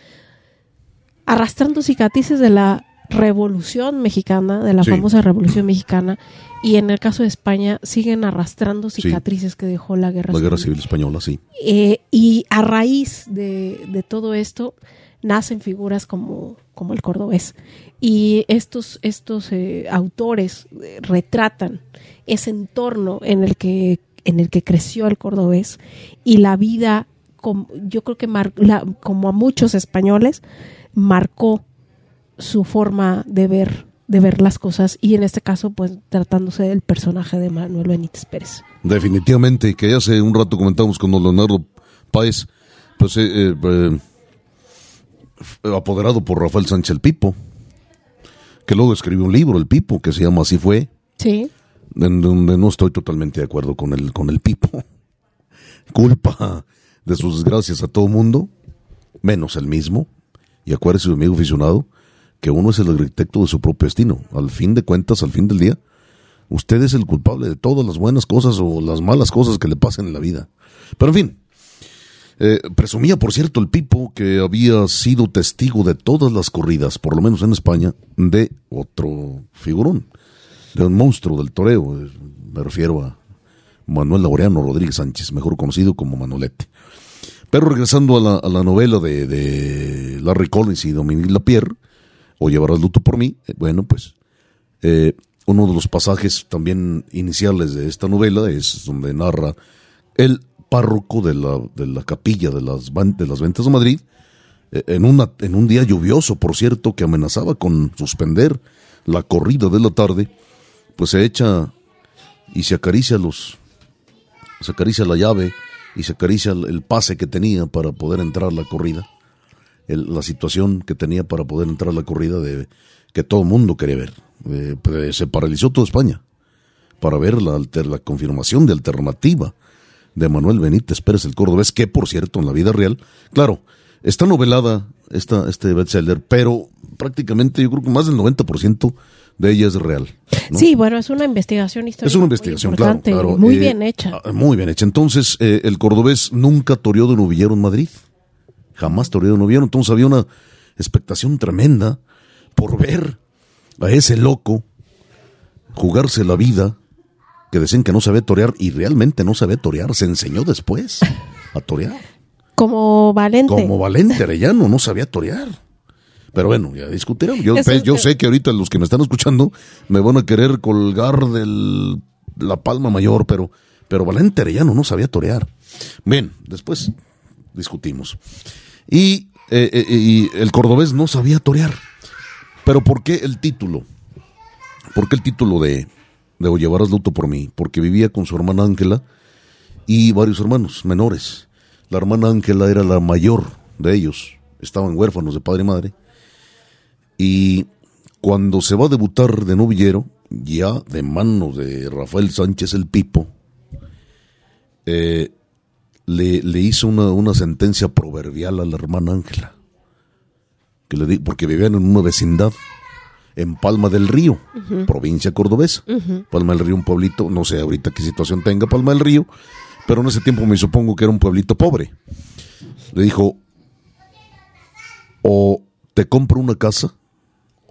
arrastrando cicatrices de la revolución mexicana, de la famosa revolución mexicana, y en el caso de España siguen arrastrando cicatrices que dejó la guerra, la guerra civil española, sí. Eh, y a raíz de, de, todo esto nacen figuras como, como el cordobés. Y estos, estos eh, autores eh, retratan ese entorno en el que en el que creció el cordobés y la vida, yo creo que como a muchos españoles, marcó su forma de ver de ver las cosas y en este caso pues tratándose del personaje de Manuel Benítez Pérez. Definitivamente, que hace un rato comentamos con Leonardo Páez, pues eh, eh, eh, apoderado por Rafael Sánchez el Pipo, que luego escribió un libro, El Pipo, que se llama Así fue. Sí. En donde no estoy totalmente de acuerdo con el, con el Pipo. Culpa de sus desgracias a todo mundo, menos el mismo y acuérdese, amigo aficionado, que uno es el arquitecto de su propio destino. Al fin de cuentas, al fin del día, usted es el culpable de todas las buenas cosas o las malas cosas que le pasen en la vida. Pero en fin, eh, presumía, por cierto, el Pipo que había sido testigo de todas las corridas, por lo menos en España, de otro figurón, de un monstruo del toreo. Eh, me refiero a Manuel Laureano Rodríguez Sánchez, mejor conocido como Manolete. Pero regresando a la, novela de, Larry Collins y Dominique Lapierre, o Llevarás luto por mí, eh, bueno, pues eh, uno de los pasajes también iniciales de esta novela es donde narra el párroco de la, de la capilla de las, de las ventas de Madrid, eh, en, una, en un día lluvioso, por cierto, que amenazaba con suspender la corrida de la tarde, pues se echa y se acaricia los, se acaricia la llave y se acaricia el, pase que tenía para poder entrar a la corrida, la situación que tenía para poder entrar a la corrida de que todo el mundo quería ver. Eh, pues, se paralizó toda España para ver la, la confirmación de alternativa de Manuel Benítez Pérez el Cordobés, que por cierto en la vida real, claro, está novelada esta, este bestseller, pero prácticamente yo creo que más del 90% de ella es real. Sí, bueno, es una investigación histórica. Es una investigación, muy claro, Muy eh, bien hecha. Ah, muy bien hecha. Entonces, eh, el cordobés nunca toreó de novillero en Madrid. Jamás toreó de novillero. Entonces había una expectación tremenda por ver a ese loco jugarse la vida que decían que no sabía torear y realmente no sabía torear. Se enseñó después a torear. Como Valente. Como Valente Arellano, no sabía torear. Pero bueno, ya discutiremos. Yo, yo sé que ahorita los que me están escuchando me van a querer colgar de la palma mayor, pero, pero Valente Arellano no sabía torear. Bien, después discutimos. Y, eh, eh, y el cordobés no sabía torear. Pero ¿por qué el título? ¿Por qué el título de, de O llevarás luto por mí? Porque vivía con su hermana Ángela y varios hermanos menores. La hermana Ángela era la mayor de ellos. Estaban huérfanos de padre y madre y cuando se va a debutar de novillero, ya de manos de Rafael Sánchez el Pipo, eh, le, hizo una, sentencia proverbial a la hermana Ángela, que le porque vivían en una vecindad en Palma del Río, provincia cordobesa. Palma del Río, un pueblito, no sé ahorita qué situación tenga Palma del Río, pero en ese tiempo me supongo que era un pueblito pobre. Le dijo, o te compro una casa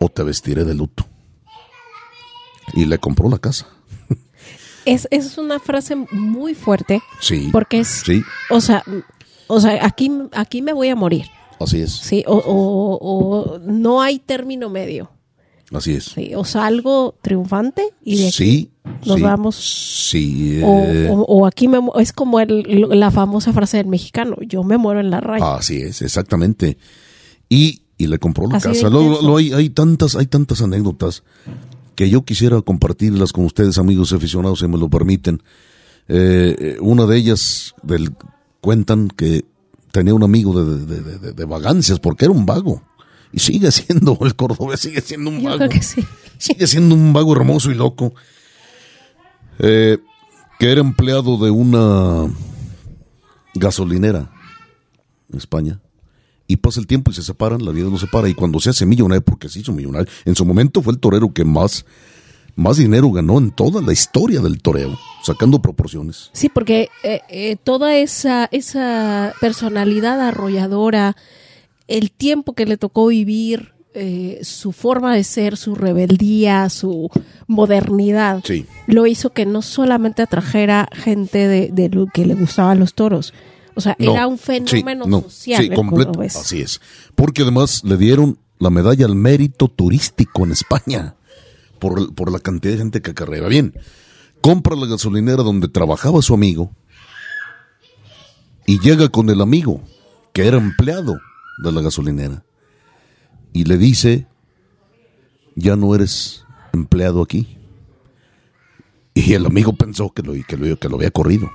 o te vestiré de luto. Y le compró la casa. Es, es una frase muy fuerte. Sí. Porque es, sí. o sea, o sea, aquí, aquí me voy a morir. Así es. Sí, o, o- o no hay término medio. Así es. Sí, o salgo triunfante y de Sí. nos sí, vamos. Sí. O, eh, o- o aquí me es como el- la famosa frase del mexicano, yo me muero en la raya. Así es, exactamente. Y, y le compró la Así casa. Luego- luego hay, hay tantas, hay tantas anécdotas que yo quisiera compartirlas con ustedes, amigos aficionados, si me lo permiten. Eh, una de ellas del, cuentan que tenía un amigo de, de- de- de- de vagancias, porque era un vago. Y sigue siendo, el cordobés sigue siendo un Yo vago. creo que sí. Sigue siendo un vago hermoso y loco. Eh, que era empleado de una gasolinera en España. Y pasa el tiempo y se separan, la vida los separa. Y cuando se hace millonario, porque se hizo millonario, en su momento fue el torero que más, más dinero ganó en toda la historia del toreo, sacando proporciones. Sí, porque eh, eh, toda esa, esa personalidad arrolladora, el tiempo que le tocó vivir, eh, su forma de ser, su rebeldía, su modernidad, Sí. lo hizo que no solamente atrajera gente de, de lo que le gustaban los toros. O sea, No, era un sí, fenómeno no, social. sí, completo. Así es. Porque además le dieron la medalla al mérito turístico en España por, por la cantidad de gente que acarrea. Bien, compra la gasolinera donde trabajaba su amigo y llega con el amigo que era empleado de la gasolinera y le dice, ya no eres empleado aquí. Y el amigo pensó que lo, que lo, que lo había corrido.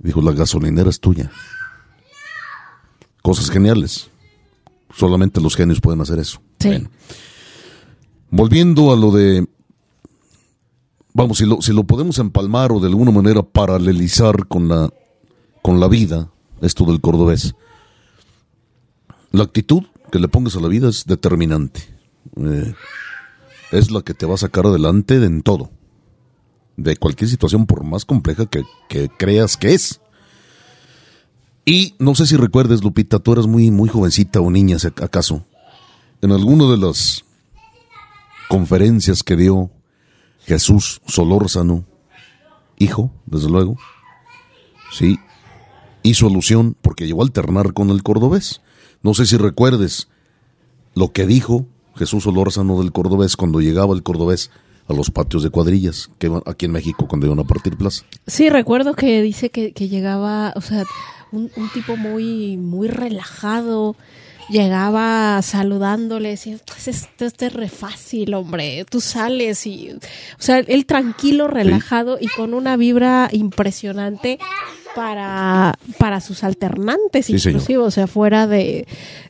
Dijo, la gasolinera es tuya. Cosas geniales. Solamente los genios pueden hacer eso. Sí. Bueno. Volviendo a lo de... Vamos, si lo, si lo podemos empalmar o de alguna manera paralelizar con la, con la vida, esto del cordobés. La actitud que le pongas a la vida es determinante. Eh, es la que te va a sacar adelante en todo de cualquier situación, por más compleja que, que creas que es. Y no sé si recuerdes, Lupita, tú eras muy, muy jovencita o niña, acaso, en alguna de las conferencias que dio Jesús Solórzano, hijo, desde luego, sí, hizo alusión, porque llegó a alternar con el cordobés. No sé si recuerdes lo que dijo Jesús Solórzano del cordobés cuando llegaba el cordobés a los patios de cuadrillas que iban aquí en México cuando iban a partir plaza. Sí, recuerdo que dice que, que llegaba, o sea, un, un tipo muy, muy relajado, llegaba saludándole, decía, pues esto, esto es re fácil, hombre, tú sales y, o sea, él tranquilo, relajado y con una vibra impresionante para, para sus alternantes, Sí, señor. inclusive, o sea, fuera de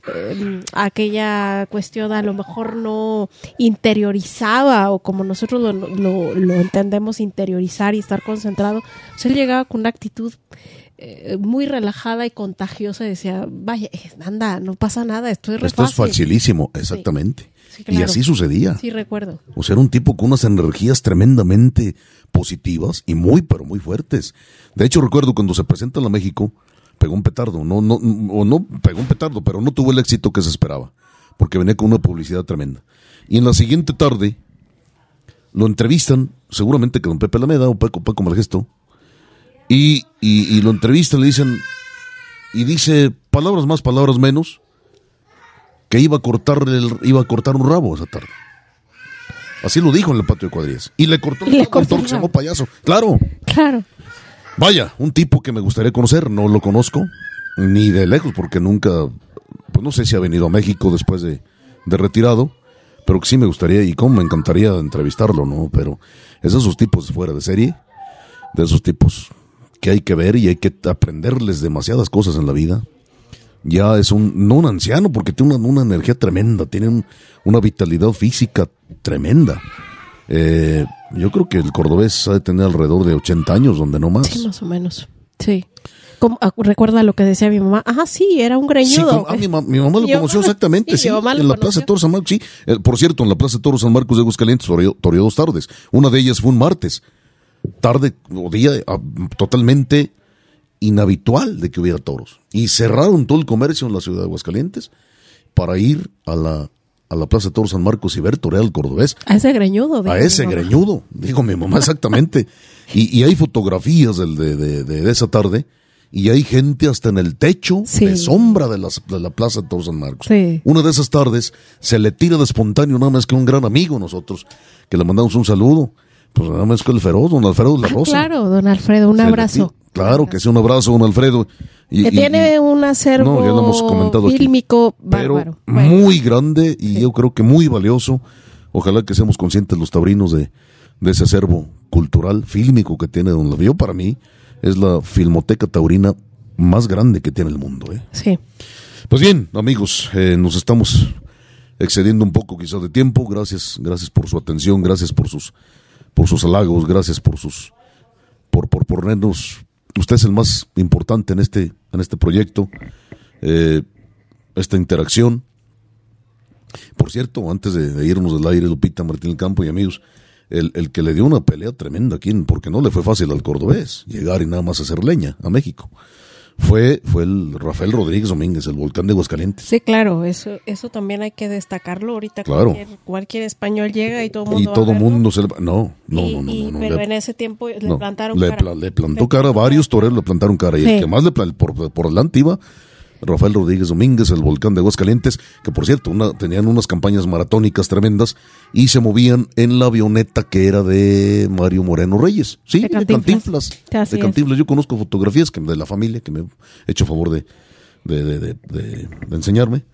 eh, aquella cuestión a lo mejor no interiorizaba o como nosotros lo, lo, lo entendemos interiorizar y estar concentrado, o sea, él llegaba con una actitud eh, muy relajada y contagiosa y decía, vaya, anda, no pasa nada, esto es re Esto es fácil". facilísimo, exactamente. Sí, Y claro. así sucedía. Sí, recuerdo. O sea, era un tipo con unas energías tremendamente positivas y muy, pero muy fuertes. De hecho, recuerdo cuando se presenta en la México, pegó un petardo. No, no, o no pegó un petardo, pero no tuvo el éxito que se esperaba. Porque venía con una publicidad tremenda. Y en la siguiente tarde, lo entrevistan, seguramente que don Pepe Alameda o Paco, Paco Malgesto, y, y, y lo entrevistan, le dicen, y dice palabras más, palabras menos, que iba a cortarle el- iba a cortar un rabo esa tarde. Así lo dijo en el patio de cuadrillas. Y le cortó Y el le cortó el se llamó rabo. payaso. Claro. Claro. Vaya, un tipo que me gustaría conocer, no lo conozco, ni de lejos, porque nunca, pues no sé si ha venido a México después de, de retirado, pero que sí me gustaría y cómo me encantaría entrevistarlo, ¿no? Pero es de esos tipos fuera de serie, de esos tipos que hay que ver y hay que aprenderles demasiadas cosas en la vida. Ya es un, no un anciano, porque tiene una, una energía tremenda, tiene un- una vitalidad física tremenda. Eh, yo creo que el cordobés ha de tener alrededor de 80 años, donde no más. Sí, más o menos. Sí. Como- ah, recuerda lo que decía mi mamá. Ajá, sí, era un Sí, greñudo. con- ah, mi, ma- mi mamá lo conoció exactamente, sí, sí, en la conoció. Plaza de Toros San Marcos, sí. Eh, por cierto, en la Plaza de Toros San Marcos de toreó toreó dos tardes. Una de ellas fue un martes. Tarde o día ah, totalmente inhabitual de que hubiera toros. Y cerraron todo el comercio en la ciudad de Aguascalientes para ir a la, a la Plaza de Toros San Marcos y ver torear al cordobés. A ese greñudo. A ese greñudo, dijo mi mamá exactamente. Y, y hay fotografías del- de, de- de- de esa tarde y hay gente hasta en el techo Sí. de sombra de, las- de la Plaza de Toros San Marcos. Sí. Una de esas tardes se le tira de espontáneo nada más que un gran amigo nosotros, que le mandamos un saludo. Pues nada más que el feroz, don Alfredo de la Ah, Rosa. claro, don Alfredo, un Se abrazo. Claro, que sea un abrazo, don Alfredo. Y- que y- tiene y- un acervo No, ya lo hemos comentado aquí. fílmico pero bárbaro. Bueno, muy grande y Sí. yo creo que muy valioso. Ojalá que seamos conscientes los taurinos de, de ese acervo cultural, fílmico que tiene Don Lavio. Para mí es la filmoteca taurina más grande que tiene el mundo. ¿eh? sí. Pues bien, amigos, eh, nos estamos excediendo un poco quizás de tiempo. Gracias, gracias por su atención, gracias por sus, por sus halagos, gracias por sus, por, por ponernos. Usted es el más importante en este, en este proyecto, eh, esta interacción. Por cierto, antes de, irnos del aire, Lupita, Martín Campo y amigos, el, el que le dio una pelea tremenda aquí, porque no le fue fácil al cordobés llegar y nada más hacer leña a México, fue, fue el Rafael Rodríguez Domínguez, el volcán de Aguascalientes. Sí, claro, eso eso también hay que destacarlo. Ahorita Claro. cualquier, cualquier español llega y todo el mundo Y todo mundo se le... No, no, Y- no, no, y- no, pero le- en ese tiempo le no, plantaron le, cara. le plantó cara, varios toreros le plantaron cara, y Sí. el que más le por, por delante iba, Rafael Rodríguez Domínguez, el volcán de Aguascalientes, que por cierto, una- tenían unas campañas maratónicas tremendas y se movían en la avioneta que era de Mario Moreno Reyes. Sí, De de Cantinflas. De. Cantinflas. Yo conozco fotografías que, de la familia que me he hecho favor de, enseñarme,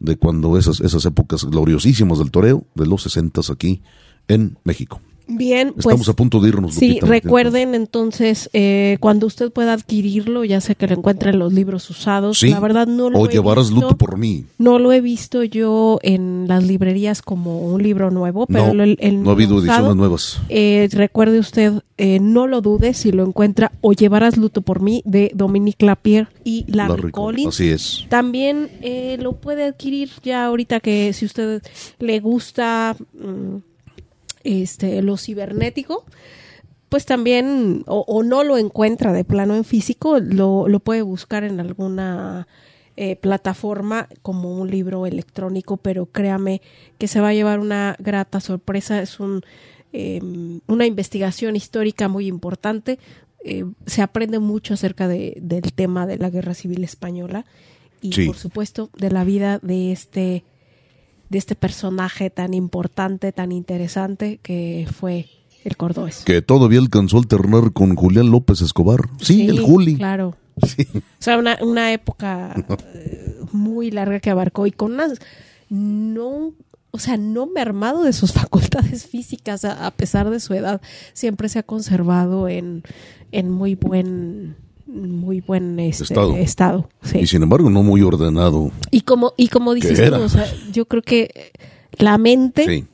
de cuando esas, esas épocas gloriosísimas del toreo, de los sesentas aquí en México. Bien, pues Estamos a punto de irnos. Sí, Lupita, recuerden entonces, eh, cuando usted pueda adquirirlo, ya sé que lo encuentra en los libros usados. Sí, La verdad no lo o he llevarás visto. luto por mí. No lo he visto yo en las librerías como un libro nuevo, pero No, el, el no ha habido usado, ediciones nuevas. eh, recuerde usted, eh, no lo dude si lo encuentra o llevarás luto por mí de Dominique Lapierre y Larry, Larry Collins. Así es. También eh, lo puede adquirir ya ahorita que si usted le gusta mm, este lo cibernético, pues también o, o no lo encuentra de plano en físico, lo, lo puede buscar en alguna eh, plataforma como un libro electrónico, pero créame que se va a llevar una grata sorpresa. Es un eh, una investigación histórica muy importante. Eh, se aprende mucho acerca de, del tema de la guerra civil española y Sí. por supuesto de la vida de este de este personaje tan importante, tan interesante que fue el cordobés. Que todavía alcanzó a alternar con Julián López Escobar. Sí, el Juli. Claro. Sí. O sea, una, una época eh, muy larga que abarcó y con unas no, o sea, no mermado de sus facultades físicas a, a pesar de su edad, siempre se ha conservado en, en muy buen muy buen este, Estado. estado, sí. Y sin embargo, no muy ordenado. Y como, y como dices tú, o sea, yo creo que la mente, Sí.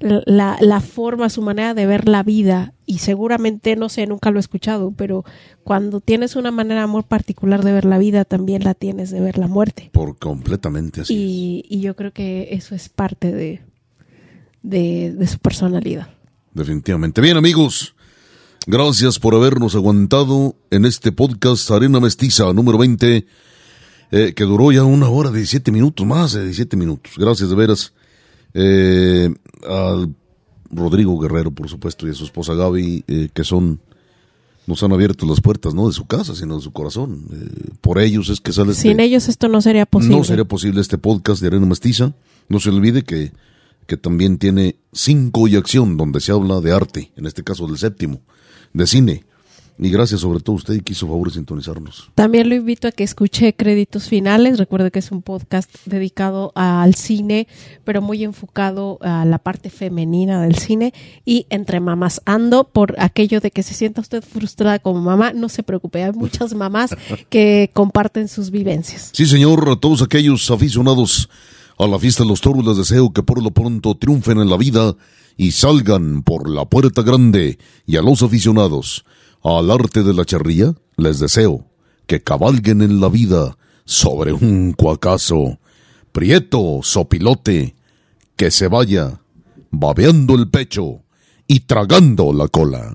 la, la forma, su manera de ver la vida, y seguramente, no sé, nunca lo he escuchado, pero cuando tienes una manera muy particular de ver la vida, también la tienes de ver la muerte. Por completamente así. Y, y yo creo que eso es parte de, de, de su personalidad. Definitivamente. Bien, amigos. Gracias por habernos aguantado en este podcast Arena Mestiza número 20, eh, que duró ya una hora de 17 minutos, más de 17 minutos. Gracias de veras eh, al Rodrigo Guerrero, por supuesto, y a su esposa Gaby, eh, que son, nos han abierto las puertas, no de su casa, sino de su corazón. Eh, por ellos es que sale este- Sin ellos esto no sería posible. no sería posible este podcast de Arena Mestiza. No se olvide que, que también tiene cinco y acción, donde se habla de arte, en este caso del séptimo, de cine. Y gracias sobre todo a usted que hizo favor de sintonizarnos. También lo invito a que escuche Créditos Finales. Recuerde que es un podcast dedicado al cine, pero muy enfocado a la parte femenina del cine. Y entre mamás ando, por aquello de que se sienta usted frustrada como mamá, no se preocupe. Hay muchas mamás que comparten sus vivencias. Sí, señor, a todos aquellos aficionados a la fiesta de los toros les deseo que por lo pronto triunfen en la vida y salgan por la puerta grande. Y a los aficionados al arte de la charría les deseo que cabalguen en la vida sobre un cuacazo. Prieto, sopilote, que se vaya babeando el pecho y tragando la cola.